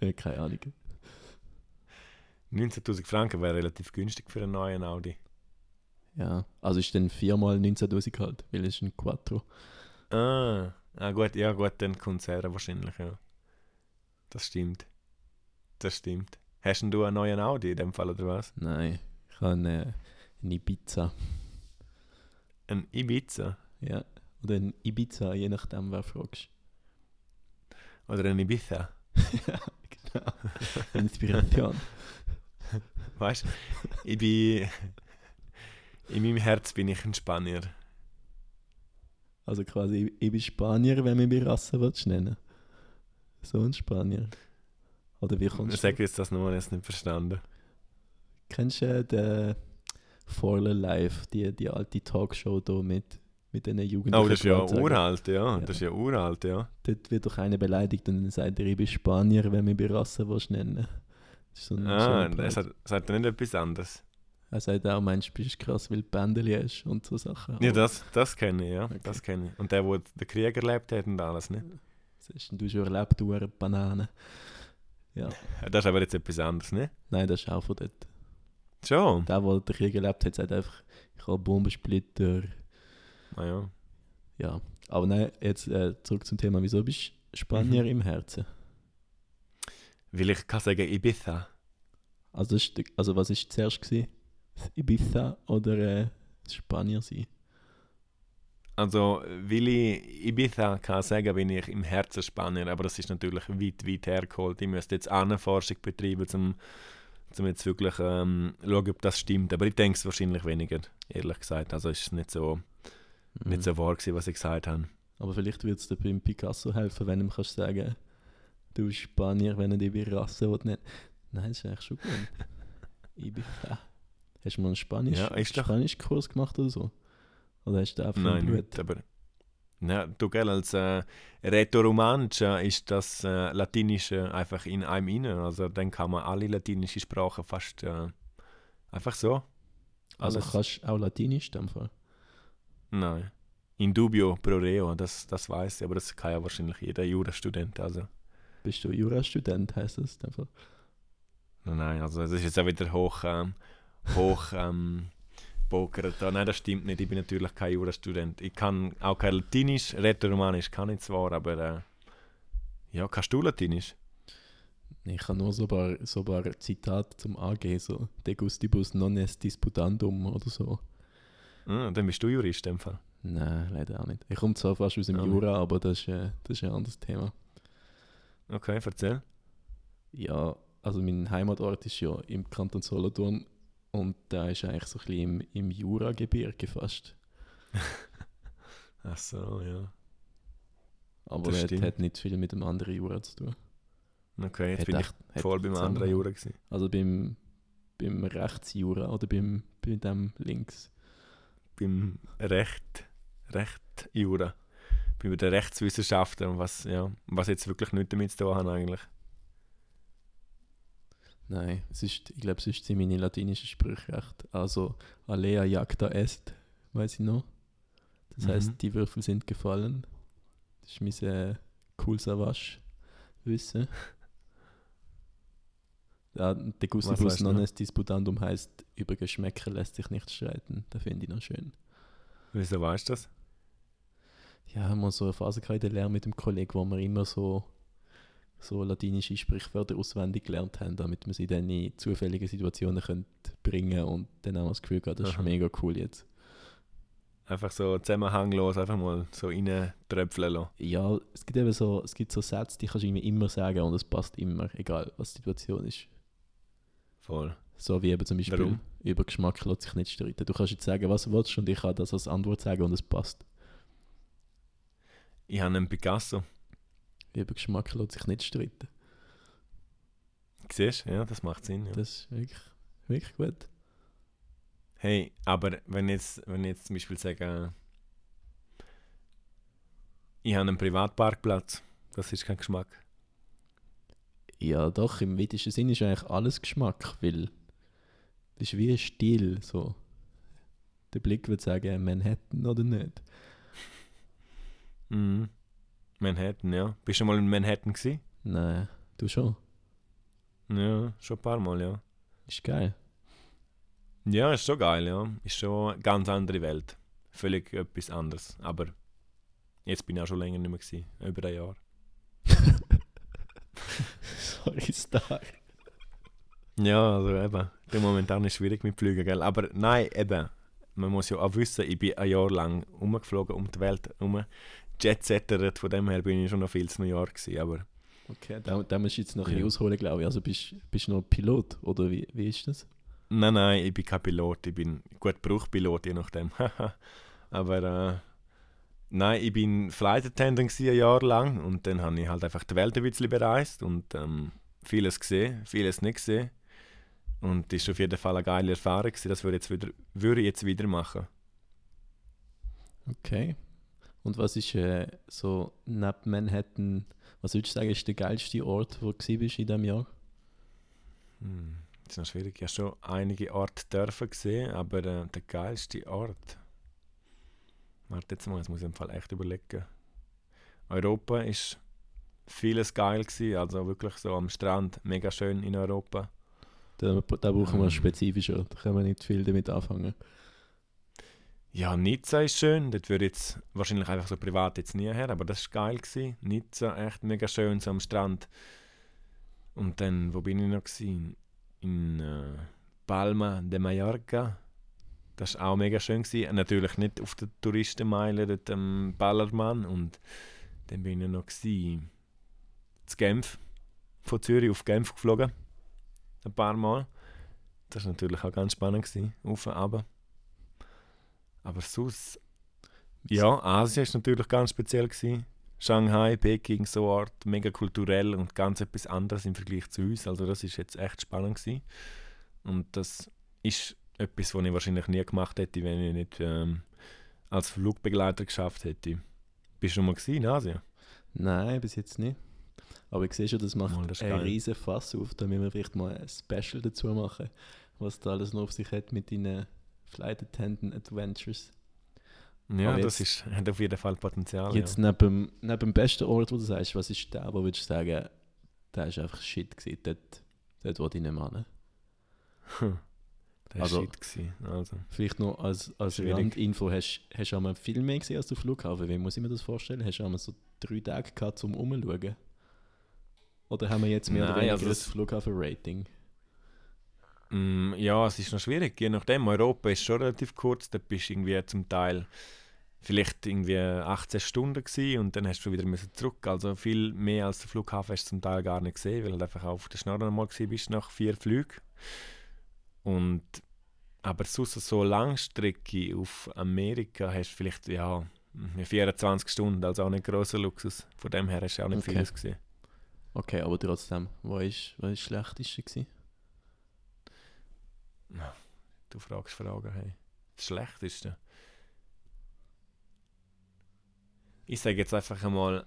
Ja, keine Ahnung. 19'000 Franken wäre relativ günstig für einen neuen Audi. Ja, also ist dann viermal 19'000 halt, weil es ist ein Quattro. Ah, ah gut, ja gut, dann kommt es wahrscheinlich, ja. Das stimmt. Das stimmt. Hast denn du einen neuen Audi in dem Fall, oder was? Nein, ich habe eine, eine Ibiza. Ein Ibiza? Ja, oder ein Ibiza, je nachdem, wer fragst. Oder ein Ibiza? ja, genau. Inspiration. Weißt du, ich bin. In meinem Herz bin ich ein Spanier. Also quasi, ich bin Spanier, wenn mich bei Rasse willst nennen. So ein Spanier. Oder wie kommst Ich sage jetzt das nur, ich nicht verstanden. Kennst du äh, den Forle Live, die, die alte Talkshow da mit, mit diesen Jugendlichen? Oh, das ist ja uralt, ja. Ja. Das ist ja uralt, ja. Dort wird doch einer beleidigt und dann sagt er, ich bin Spanier, wenn mich bei Rasse willst nennen. Das ist so ein Ah, das Part. hat, sagt er nicht etwas anderes. Er sagt auch, meinst du, bist krass, weil du Bändeli hast und so Sachen. Ja, Aber das, das kenne ich, ja. Okay. Das kenne ich. Und der, der den Krieg erlebt hat und alles, ne? Was hast denn du schon erlebt, du eine Banane? Ja, Das ist aber jetzt etwas anderes, ne? nein, das ist auch von dort. Schon? Der, der den Krieg erlebt hat, sagt einfach, ich habe Bombensplitter. Ah ja. Ja, aber nein, jetzt äh, zurück zum Thema. Wieso bist du Spanier Mhm. im Herzen? Weil ich kann sagen Ibiza. Also, ist, also was war zuerst? Gewesen? Ibiza oder äh, Spanier sein? Also, ich Ibiza kann sagen, bin ich im Herzen Spanier, aber das ist natürlich weit, weit hergeholt. Ich müsste jetzt Ahnenforschung betreiben, um, um jetzt wirklich ähm, schauen, ob das stimmt. Aber ich denke es wahrscheinlich weniger, ehrlich gesagt. Also ist es nicht so, nicht Mhm. so wahr gewesen, was ich gesagt habe. Aber vielleicht würde es dir beim Picasso helfen, wenn du ihm kannst sagen du bist Spanier, wenn er dich bei Rasse nicht. Nein, das ist eigentlich schon gut. Ibiza. Hast du mal einen Spanisch, Ja, ist Spanischkurs gemacht oder so? Oder hast du einfach Nein, nicht, aber... Ja, du, gell, als äh, Rätoromanisch äh, ist das äh, Latinische einfach in einem inne. Also dann kann man alle latinische Sprachen fast äh, einfach so. Also alles- kannst du auch Latinisch in dem Fall? Nein. In dubio pro reo, das, das weiß ich, aber das kann ja wahrscheinlich jeder Jurastudent. Also. Bist du Jurastudent, das dem Fall? Nein, nein, also es ist jetzt auch wieder hoch, ähm, hoch ähm, pokert. da. Nein, das stimmt nicht. Ich bin natürlich kein Jurastudent. Ich kann auch kein Latinisch, Rätoromanisch kann ich zwar, aber äh, ja, kannst du Latinisch? Ich kann nur so ein paar, so paar Zitate zum Angehen, so De gustibus non est disputandum oder so. Ah, dann bist du Jurist in dem Fall. Nein, leider auch nicht. Ich komme zwar fast aus dem nicht. Jura, aber das ist, äh, das ist ein anderes Thema. Okay, erzähl. Ja, also mein Heimatort ist ja im Kanton Solothurn und da ist eigentlich so ein bisschen im, im Juragebirge fast. Ach so, ja. Aber Das stimmt. hat nicht viel mit dem anderen Jura zu tun. Okay, jetzt Hat bin echt- ich hat voll beim anderen. Jura gewesen. Also beim, beim Rechtsjura oder beim, bei dem links. Beim Recht, Recht Jura. Bei den Rechtswissenschaften und was, ja, was jetzt wirklich nichts damit zu tun haben eigentlich. Nein, es ist, ich glaube, es ist meine latinische Sprüchrecht. Also, alea jacta est, weiß ich noch. Das Mhm. heißt, die Würfel sind gefallen. Das ist mein äh, cool Savage Wissen. Ja, de Was gustibus weißt du non est disputandum heißt, über Geschmäcker lässt sich nicht streiten. Das finde ich noch schön. Wieso weißt du das? Ja, haben wir so eine Phase gehabt in der Lehre mit dem Kollegen, wo wir immer so, so latinische Sprichwörter auswendig gelernt haben, damit man sie dann in zufällige Situationen könnte bringen und dann auch das Gefühl gehabt, das ist Aha. mega cool jetzt. Einfach so zusammenhanglos, einfach mal so rein tröpfeln lassen. Ja, es gibt eben so, es gibt so Sätze, die kannst du immer sagen und es passt immer, egal was die Situation ist. Voll. So wie eben zum Beispiel, Warum? über Geschmack lässt sich nicht streiten. Du kannst jetzt sagen, was du willst und ich kann das als Antwort sagen und es passt. Ich habe einen Picasso. Über Geschmack lässt sich nicht streiten. Siehst du? Ja, das macht Sinn. Ja. Das ist wirklich, wirklich gut. Hey, aber wenn jetzt, wenn ich jetzt zum Beispiel sage, ich habe einen Privatparkplatz, das ist kein Geschmack. Ja, doch, im weitesten Sinn ist eigentlich alles Geschmack, weil das ist wie ein Stil. So. Der Blick würde sagen, Manhattan oder nicht. Mhm. Manhattan, ja. Bist du schon mal in Manhattan gewesen? Nein, du schon. Ja, schon ein paar Mal, ja. Ist geil. Ja, ist schon geil, ja. Ist schon eine ganz andere Welt. Völlig etwas anderes. Aber jetzt bin ich auch schon länger nicht mehr gewesen. Über ein Jahr. Sorry, Star. Ja, also eben. Der momentan ist schwierig mit Flügen, gell? Aber nein, eben. Man muss ja auch wissen, ich bin ein Jahr lang umgeflogen um die Welt herum. Jetsettert, von dem her bin ich schon noch viel zu New York gewesen, aber... Okay, da, da musst du jetzt noch ein Ja. bisschen ausholen, glaube ich. Also bist du noch Pilot, oder wie, wie ist das? Nein, nein, ich bin kein Pilot. Ich bin gut Bruchpilot, je nachdem. Aber äh, nein, ich bin Flight Attendant ein Jahr lang und dann habe ich halt einfach die Welt ein bisschen bereist und ähm, vieles gesehen, vieles nicht gesehen. Und das war auf jeden Fall eine geile Erfahrung. Gewesen. Das würde ich jetzt wieder, würde ich jetzt wieder machen. Okay. Und was ist äh, so neben Manhattan, was würdest du sagen, ist der geilste Ort, wo du in diesem Jahr? Hm, das ist noch schwierig. Ich habe schon einige Orte dürfen gesehen, aber äh, der geilste Ort. Warte jetzt mal, jetzt muss ich im Fall echt überlegen. Europa ist vieles geil gewesen, also wirklich so am Strand, mega schön in Europa. Da, da brauchen wir Ähm. spezifischer, da können wir nicht viel damit anfangen. Ja, Nizza ist schön, dort würde jetzt wahrscheinlich einfach so privat jetzt nie her, aber das ist geil gewesen. Nizza, echt mega schön, so am Strand. Und dann, wo bin ich noch gewesen? In äh, Palma de Mallorca. Das war auch mega schön gewesen. Natürlich nicht auf der Touristenmeile dort am Ballermann und dann bin ich noch zu Genf, von Zürich auf Genf geflogen, ein paar Mal. Das war natürlich auch ganz spannend gewesen, auf und runter. Aber sonst, ja, Asien ist natürlich ganz speziell gewesen. Shanghai, Peking, so Ort, mega kulturell und ganz etwas anderes im Vergleich zu uns. Also das ist jetzt echt spannend gewesen. Und das ist etwas, was ich wahrscheinlich nie gemacht hätte, wenn ich nicht ähm, als Flugbegleiter geschafft hätte. Bist du schon mal in Asien? Nein, bis jetzt nicht. Aber ich sehe schon, das macht Mal, das einen riesen Fass auf. Da müssen wir vielleicht mal ein Special dazu machen, was da alles noch auf sich hat mit deinen Flight Attendant Adventures. Ja, Aber das jetzt- ist, hat auf jeden Fall Potenzial. Jetzt ja. neben, dem- neben dem besten Ort, wo du sagst, was ist der, wo würdest du sagen, der ist einfach Shit gewesen, dort, dort wollte ich nicht mehr hin. Das war Also- shit. Gewesen. Also. Vielleicht noch als, als. Randinfo, hast hast du einmal viel mehr gesehen als der Flughafen? Wie muss ich mir das vorstellen? Hast du einmal so drei Tage gehabt, zum Umschauen? Oder haben wir jetzt mehr oder Nein, weniger also das- Flughafen-Rating? Mm, ja, es ist noch schwierig, je nachdem. Europa ist schon relativ kurz, da bist du irgendwie zum Teil vielleicht irgendwie 18 Stunden gewesen und dann hast du wieder müssen zurück. Also viel mehr als der Flughafen hast du zum Teil gar nicht gesehen, weil du einfach auf der Schnorren mal gewesen bist nach vier Flügen. Und aber sonst so Langstrecke auf Amerika hast du vielleicht ja 24 Stunden, also auch nicht grosser Luxus. Von dem her hast du auch nicht Okay. vieles gesehen. Okay, aber trotzdem, was ist das Schlechteste gewesen? Du fragst Fragen, hey. Das Schlechteste. Ich sage jetzt einfach einmal,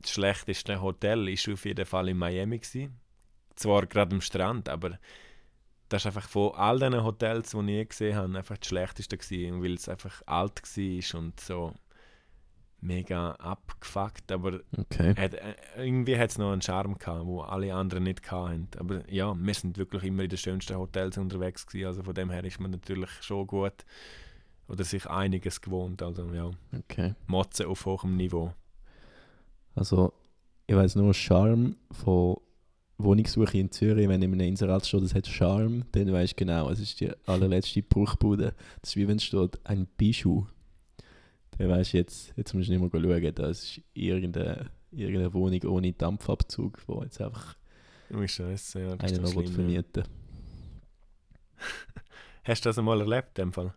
das schlechteste Hotel war auf jeden Fall in Miami. Gewesen. Zwar gerade am Strand, aber das ist einfach von all diesen Hotels, die ich je gesehen habe, einfach das schlechteste gewesen, weil es einfach alt war und so mega abgefuckt, aber Okay. hat, äh, irgendwie hat es noch einen Charme gehabt, wo alle anderen nicht hatten. Aber ja, wir sind wirklich immer in den schönsten Hotels unterwegs gewesen, also von dem her ist man natürlich schon gut oder sich einiges gewohnt. Also ja, Okay. Motzen auf hohem Niveau. Also, ich weiß nur Charme von Wohnungssuche in Zürich, wenn in einem Inserat steht, das hat Charme, dann weißt du genau, es ist die allerletzte Bruchbude. Das ist wie wenn es steht, ein Bijou. Weißt du jetzt, jetzt musst du nicht mehr schauen, das ist irgendeine, irgendeine Wohnung ohne Dampfabzug, wo jetzt einfach Oh, Scheiße, ja, das einer noch schlimm. Ja. vermieten Hast du das einmal erlebt, in dem Fall?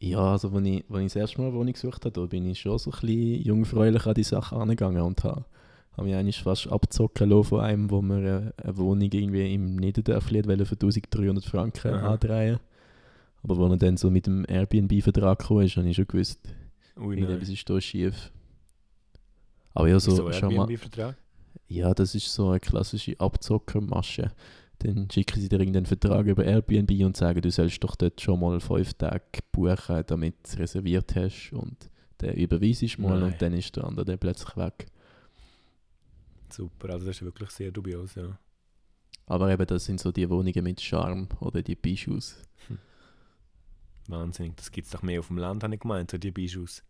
Ja, also als ich, als ich das erste Mal eine Wohnung gesucht habe, da bin ich schon so ein bisschen jungfräulich an die Sache angegangen und habe, habe mich eigentlich fast abzocken lassen von einem, wo mir eine, eine Wohnung irgendwie im Niederdörfli für 1300 Franken Aha. andrehen Aber als er dann so mit dem Airbnb-Vertrag kam, ist, habe ich schon gewusst, irgendetwas ist da schief. Aber ja, so, So, Airbnb-Vertrag? ja, das ist so eine klassische Abzockermasche. Dann schicken sie dir irgendeinen Vertrag über Airbnb und sagen, du sollst doch dort schon mal fünf Tage buchen, damit du es reserviert hast. Und dann überweisest du mal Nein. und dann ist der andere dann plötzlich weg. Super, also das ist wirklich sehr dubios, ja. Aber eben, das sind so die Wohnungen mit Charme oder die Bischus. Wahnsinn. Das gibt es doch mehr auf dem Land, habe ich gemeint, so die Bischus.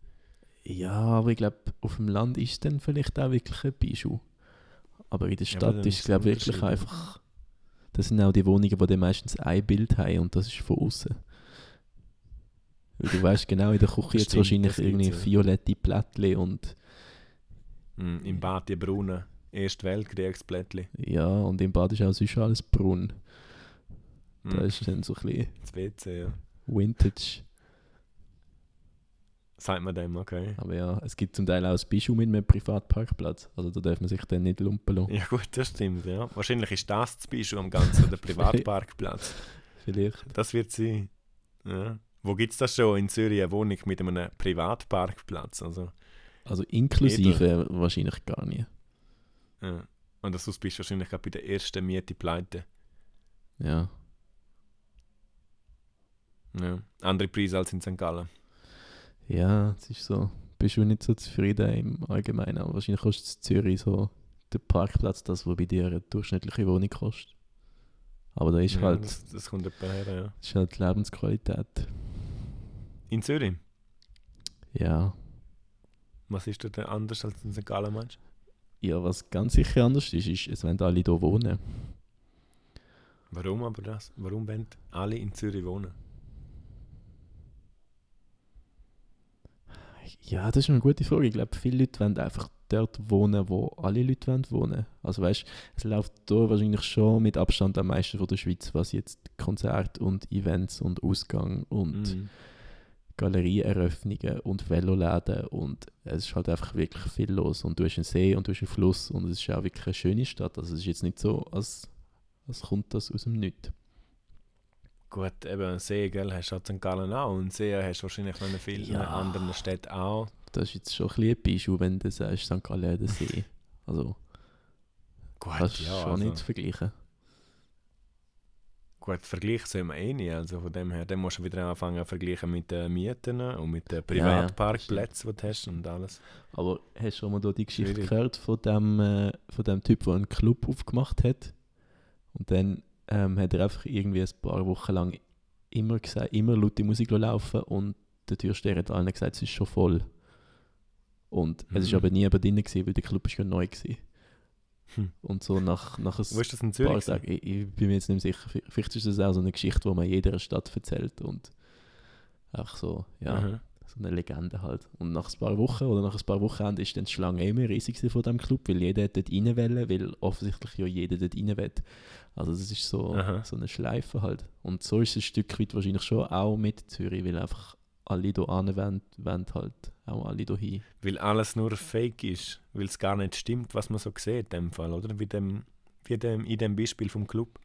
Ja, aber ich glaube, auf dem Land ist es dann vielleicht auch wirklich ein Bijou. Aber in der Ja, Stadt dann ist es, glaube ich, wirklich einfach. Das sind auch die Wohnungen, die dann meistens ein Bild haben und das ist von außen. Weil du weißt genau, in der Küche jetzt wahrscheinlich irgendwie ja. violette Plättchen und Mm, Im Bad die Brunnen. Erste Weltkriegsplättchen. ja, und im Bad ist auch sonst alles braun. Mm, Da ist dann so ein bisschen Das WC, ja. Vintage. Sagt man dem, okay. Aber ja, es gibt zum Teil auch ein Bijou mit einem Privatparkplatz. Also da darf man sich dann nicht lumpen lassen. Ja gut, das stimmt, ja. Wahrscheinlich ist das das Beispiel am Ganzen, der Privatparkplatz. Vielleicht. Das wird sein. Ja. Wo gibt es das schon in Zürich, eine Wohnung mit einem Privatparkplatz? Also, Also inklusive wahrscheinlich gar nicht. ja. Und das bist du wahrscheinlich gerade bei der ersten Miete pleite. Ja. Ja. Andere Preise als in St. Gallen. Ja, es ist so. Bist du nicht so zufrieden im Allgemeinen, aber wahrscheinlich kostet in Zürich so der Parkplatz das, was bei dir eine durchschnittliche Wohnung kostet. Aber da ist ja, halt, Das, das kommt etwa her, ja. das ist halt die Lebensqualität. In Zürich? Ja. Was ist dort anders als in St. Gallen, meinst du? Ja, was ganz sicher anders ist, ist, es wenn alle hier wohnen. Warum aber das? Warum wollen alle in Zürich wohnen? Ja, das ist eine gute Frage. Ich glaube, viele Leute wollen einfach dort wohnen, wo alle Leute wollen wohnen. Also weißt, es läuft hier wahrscheinlich schon mit Abstand am meisten von der Schweiz, was jetzt Konzerte und Events und Ausgang und Mhm. Galerieeröffnungen und Veloläden und es ist halt einfach wirklich viel los und du hast einen See und du hast einen Fluss und es ist auch wirklich eine schöne Stadt. Also es ist jetzt nicht so, als, als kommt das aus dem Nichts. Gut, eben See, gell, hast du halt St. Gallen auch. Und See hast du wahrscheinlich noch in vielen Ja. anderen Städten auch. Das ist jetzt schon ein bisschen ein Beispiel, wenn du sagst, St. Gallen hat einen See. Also Gut, das ist ja, schon also, nicht zu vergleichen. gut, Vergleich sehen wir eh nicht. Also von dem her, dann musst du wieder anfangen zu vergleichen mit den Mieten und mit den Privatparkplätzen, die du hast und alles. Aber hast du schon mal die Geschichte Schwierig. gehört von dem, äh, von dem Typ, der einen Club aufgemacht hat? Und dann ähm, hat er einfach irgendwie ein paar Wochen lang immer gesagt, immer laute Musik laufen und der Türsteher hat allen gesagt, es ist schon voll. Und es ist Mhm. aber nie jemand drin, gewesen, weil der Club ist neu war. Hm. Und so nach, nach ein Wo ist das in paar Zürich? Tagen, ich, ich bin mir jetzt nicht mehr sicher, vielleicht ist das auch so eine Geschichte, die man in jeder Stadt erzählt und einfach so, ja, Aha. So eine Legende halt. Und nach ein paar Wochen oder nach ein paar Wochenenden ist dann die Schlange immer riesig von diesem Club, weil jeder dort rein wollte, weil offensichtlich ja jeder dort rein will. Also das ist so, Aha. so eine Schleife halt. Und so ist es ein Stück weit wahrscheinlich schon auch mit Zürich, weil einfach alle hier hin wollen, wollen halt auch alle hier hin. Weil alles nur fake ist. Weil es gar nicht stimmt, was man so sieht in dem Fall, oder? Wie, dem, wie dem, in dem Beispiel vom Club.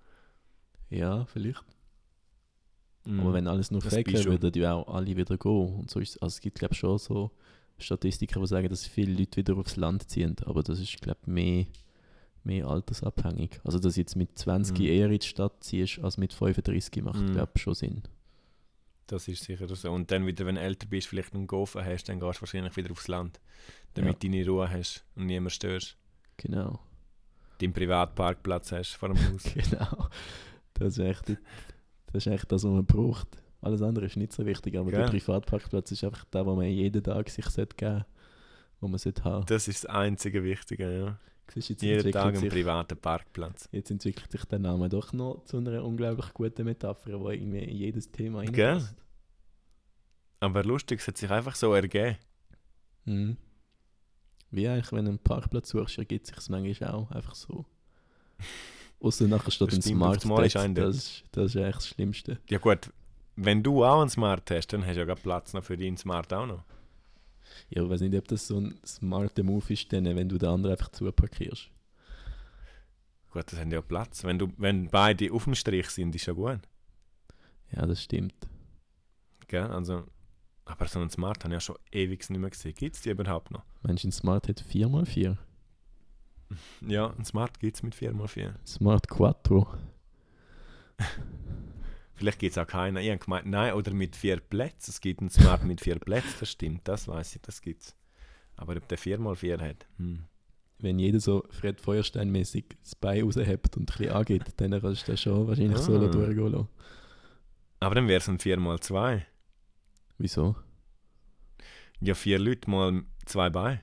Ja, vielleicht. Mhm. Aber wenn alles nur Das fake bist wäre, du. würden ja auch alle wieder gehen. Und so ist, also es gibt glaube ich schon so Statistiken, die sagen, dass viele Leute wieder aufs Land ziehen. Aber das ist glaube ich mehr, mehr altersabhängig. Also dass du jetzt mit 20 Mhm. eher in die Stadt ziehst als mit 35 macht Mhm. glaube ich schon Sinn. Das ist sicher so. Und dann wieder, wenn du älter bist, vielleicht einen Gofen hast, dann gehst du wahrscheinlich wieder aufs Land. Damit du deine Ruhe hast und niemand störst. Genau. Deinen Privatparkplatz hast vor dem Haus. Genau. Das ist echt, das ist echt das, was man braucht. Alles andere ist nicht so wichtig, aber der Gell? Privatparkplatz ist einfach der, wo man jeden Tag sich sollte geben wo man sollte haben. Das ist das einzige Wichtige, ja. Siehst, Jetzt Jeden Tag einen sich- privaten Parkplatz. Jetzt entwickelt sich der Name doch noch zu einer unglaublich guten Metapher, die irgendwie in jedes Thema Gell? reinpasst. Aber lustig, es hat sich einfach so ergeben. Mhm. Wie eigentlich, wenn du einen Parkplatz suchst, ergibt sich es manchmal auch einfach so. Außer nachher steht Das ein stimmt, Smart einmal ist einer- das, ist- das ist eigentlich das Schlimmste. Ja gut, wenn du auch einen Smart hast, dann hast du ja gerade Platz noch für deinen Smart auch noch. Ja, ich weiß nicht, ob das so ein smarter Move ist, denn, wenn du den anderen einfach zuparkierst. Gut, das haben ja Platz. Wenn, du, wenn beide auf dem Strich sind, ist ja gut. Ja, das stimmt. Gell? Also, aber so einen Smart habe ich ja schon ewig nicht mehr gesehen. Gibt es die überhaupt noch? Mensch, ein Smart hat 4x4. Ja, einen Smart gibt es mit 4x4. Smart Quattro. Vielleicht gibt es auch keinen. Ich habe gemeint, nein, oder mit vier Plätzen. Es gibt einen Smart mit vier Plätzen, das stimmt, das weiß ich, das gibt es. Aber ob der 4x4 hat, hm. wenn jeder so Fred Feuerstein-mäßig das Bein raushebt und ein bisschen angeht, dann kannst du das schon wahrscheinlich so Ah. durchgehen lassen. Aber dann wäre es ein 4x2. Wieso? Ja, vier Leute mal zwei Beine.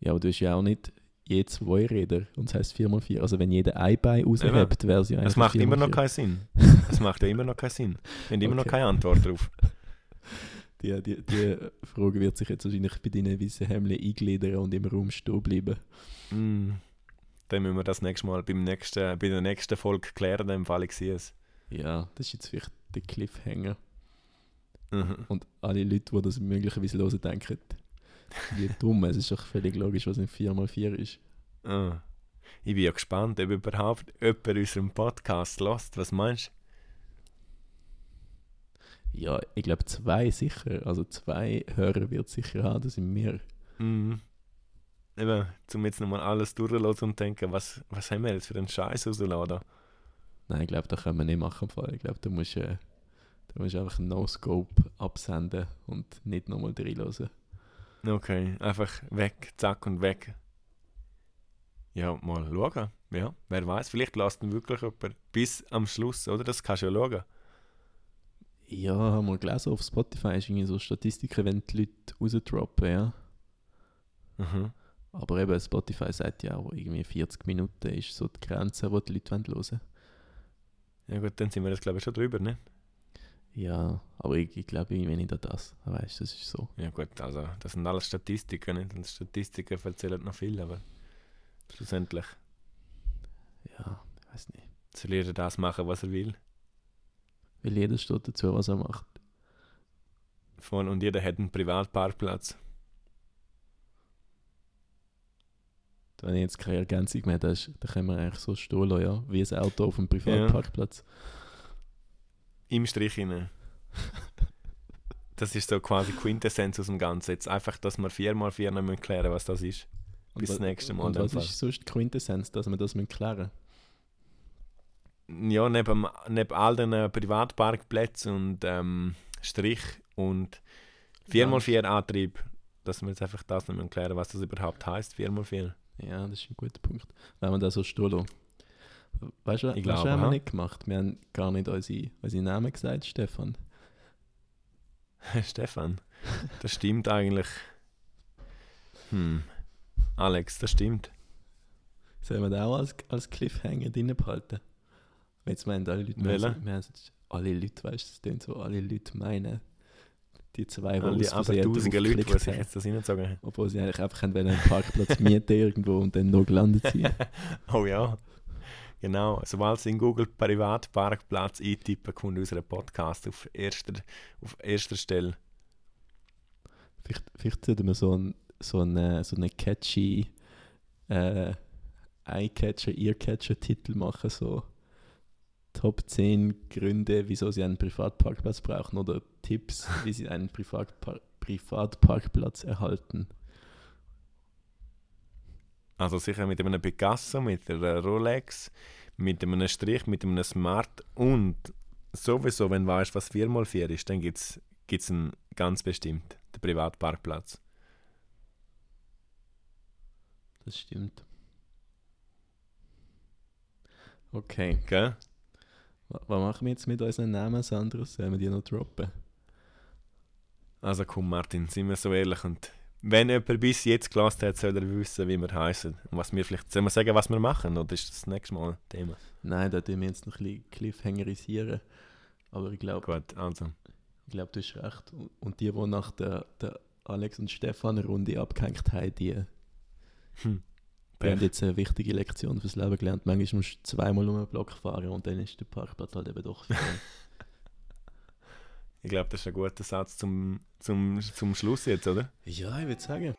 Ja, aber du hast ja auch nicht je zwei Räder und das heisst 4x4. Also wenn jeder ein Bein raushebt, wäre es ja Das eigentlich macht ein immer noch 4x4. keinen Sinn. Das macht ja immer noch keinen Sinn. Wir haben immer noch Okay. keine Antwort drauf. Die, die, die Frage wird sich jetzt wahrscheinlich bei deinen weißen Hemden eingliedern und im Raum stehen bleiben. Mm. Dann müssen wir das nächste Mal beim nächsten, bei der nächsten Folge klären, im Fall ich sehe es. Ja, das ist jetzt vielleicht der Cliffhanger. Mhm. Und alle Leute, die das möglicherweise hören, denken, wie dumm. Es ist doch völlig logisch, was ein 4x4 ist. Ah. Ich bin ja gespannt, ob überhaupt jemand unseren Podcast lässt. Was meinst Ja, ich glaube zwei sicher. Also zwei Hörer wird es sicher haben, das sind wir. du? Mhm. Eben, zum jetzt nochmal alles durchlassen und denken, was, was haben wir jetzt für einen Scheiß rausgeladen? Nein, ich glaube, das können wir nicht machen. Ich glaube, da musst äh, da musst du einfach einen No-Scope absenden und nicht nochmal reinhören. Okay, einfach weg, zack und weg. Ja, mal schauen. Ja, wer weiß, vielleicht lässt ihn wirklich jemand bis am Schluss, oder? Das kannst du ja schauen. Ja, haben wir gelesen auf Spotify, ist irgendwie so Statistiken, wenn die Leute rausdroppen, ja. Mhm. Aber eben, Spotify sagt ja auch, irgendwie 40 Minuten ist so die Grenze, die die Leute hören wollen. Ja gut, dann sind wir jetzt glaube ich schon drüber, ne? Ja, aber ich, ich glaube irgendwie nicht an das. Weißt du, das ist so. Ja gut, also das sind alles Statistiken, nicht? Und Statistiken erzählen noch viel, aber schlussendlich Ja, ich weiß nicht. soll jeder das machen, was er will. Weil jeder steht dazu, was er macht. Voll, und jeder hat einen Privatparkplatz. Wenn ich jetzt keine Ergänzung mehr habe, dann können wir eigentlich so stehen lassen, ja. Wie ein Auto auf dem Privatparkplatz. Im Strich hinein. Das ist so quasi Quintessenz aus dem Ganzen. Jetzt einfach, dass wir viermal vier noch müssen klären was das ist. Bis wa- das nächste Mal. Und was ist sonst die Quintessenz, dass wir das müssen klären Ja, neben, neben all den Privatparkplätzen und ähm, Strich und 4x4 Antrieb, dass wir jetzt einfach das noch müssen klären was das überhaupt heißt 4x4. Ja, das ist ein guter Punkt. Wenn wir das so stehen. Weißt du, Ich weißt, glaube, was haben wir nicht gemacht? Wir haben gar nicht unsere, unsere Namen gesagt, Stefan. Stefan, das stimmt eigentlich. Hm. Alex, das stimmt. Sollen wir den auch als, als Cliffhanger drin behalten? Jetzt meinen alle Leute, wir haben- alle Leute, weißt du, das klingt so, alle Leute meinen, die zwei, die aus abertausende Leute, die sich jetzt das reingezogen haben. Obwohl sie eigentlich einfach einen Parkplatz mieten irgendwo und dann noch gelandet sind. Oh ja. Genau, sobald Sie in Google Privatparkplatz eintippen, kommt unser Podcast auf erster, auf erster Stelle. Vielleicht, vielleicht sollten wir so einen so eine, so eine catchy äh, Eye-Catcher, Ear-Catcher-Titel machen, so Top 10 Gründe, wieso sie einen Privatparkplatz brauchen oder Tipps, wie sie einen Privatpar Privatparkplatz erhalten. Also sicher mit einem Picasso, mit einer Rolex, mit einem Strich, mit einem Smart und sowieso, wenn du weißt, was 4x4 ist, dann gibt es einen ganz bestimmt, den Privatparkplatz. Das stimmt. Okay, Gell? wa- was machen wir jetzt mit unseren Namen, Sandra? Sollen wir die noch droppen? Also komm Martin, sind wir so ehrlich und wenn jemand bis jetzt gelassen hat, soll er wissen, wie wir heißen und was wir vielleicht, sollen wir sagen, was wir machen oder ist das, das nächste Mal Thema? Nein, da tun wir jetzt noch ein bisschen cliffhangerisieren. Aber ich glaube, Gut, also. Ich glaube, du hast recht. Und- die, die nach der, der Alex und Stefan Runde abgehängt haben, die, Hm. die haben jetzt eine wichtige Lektion fürs Leben gelernt. Manchmal musst du zweimal um den Block fahren und dann ist der Parkplatz halt eben doch. Ich glaube, das ist ein guter Satz zum, zum, zum Schluss jetzt, oder? ja, ich würde sagen.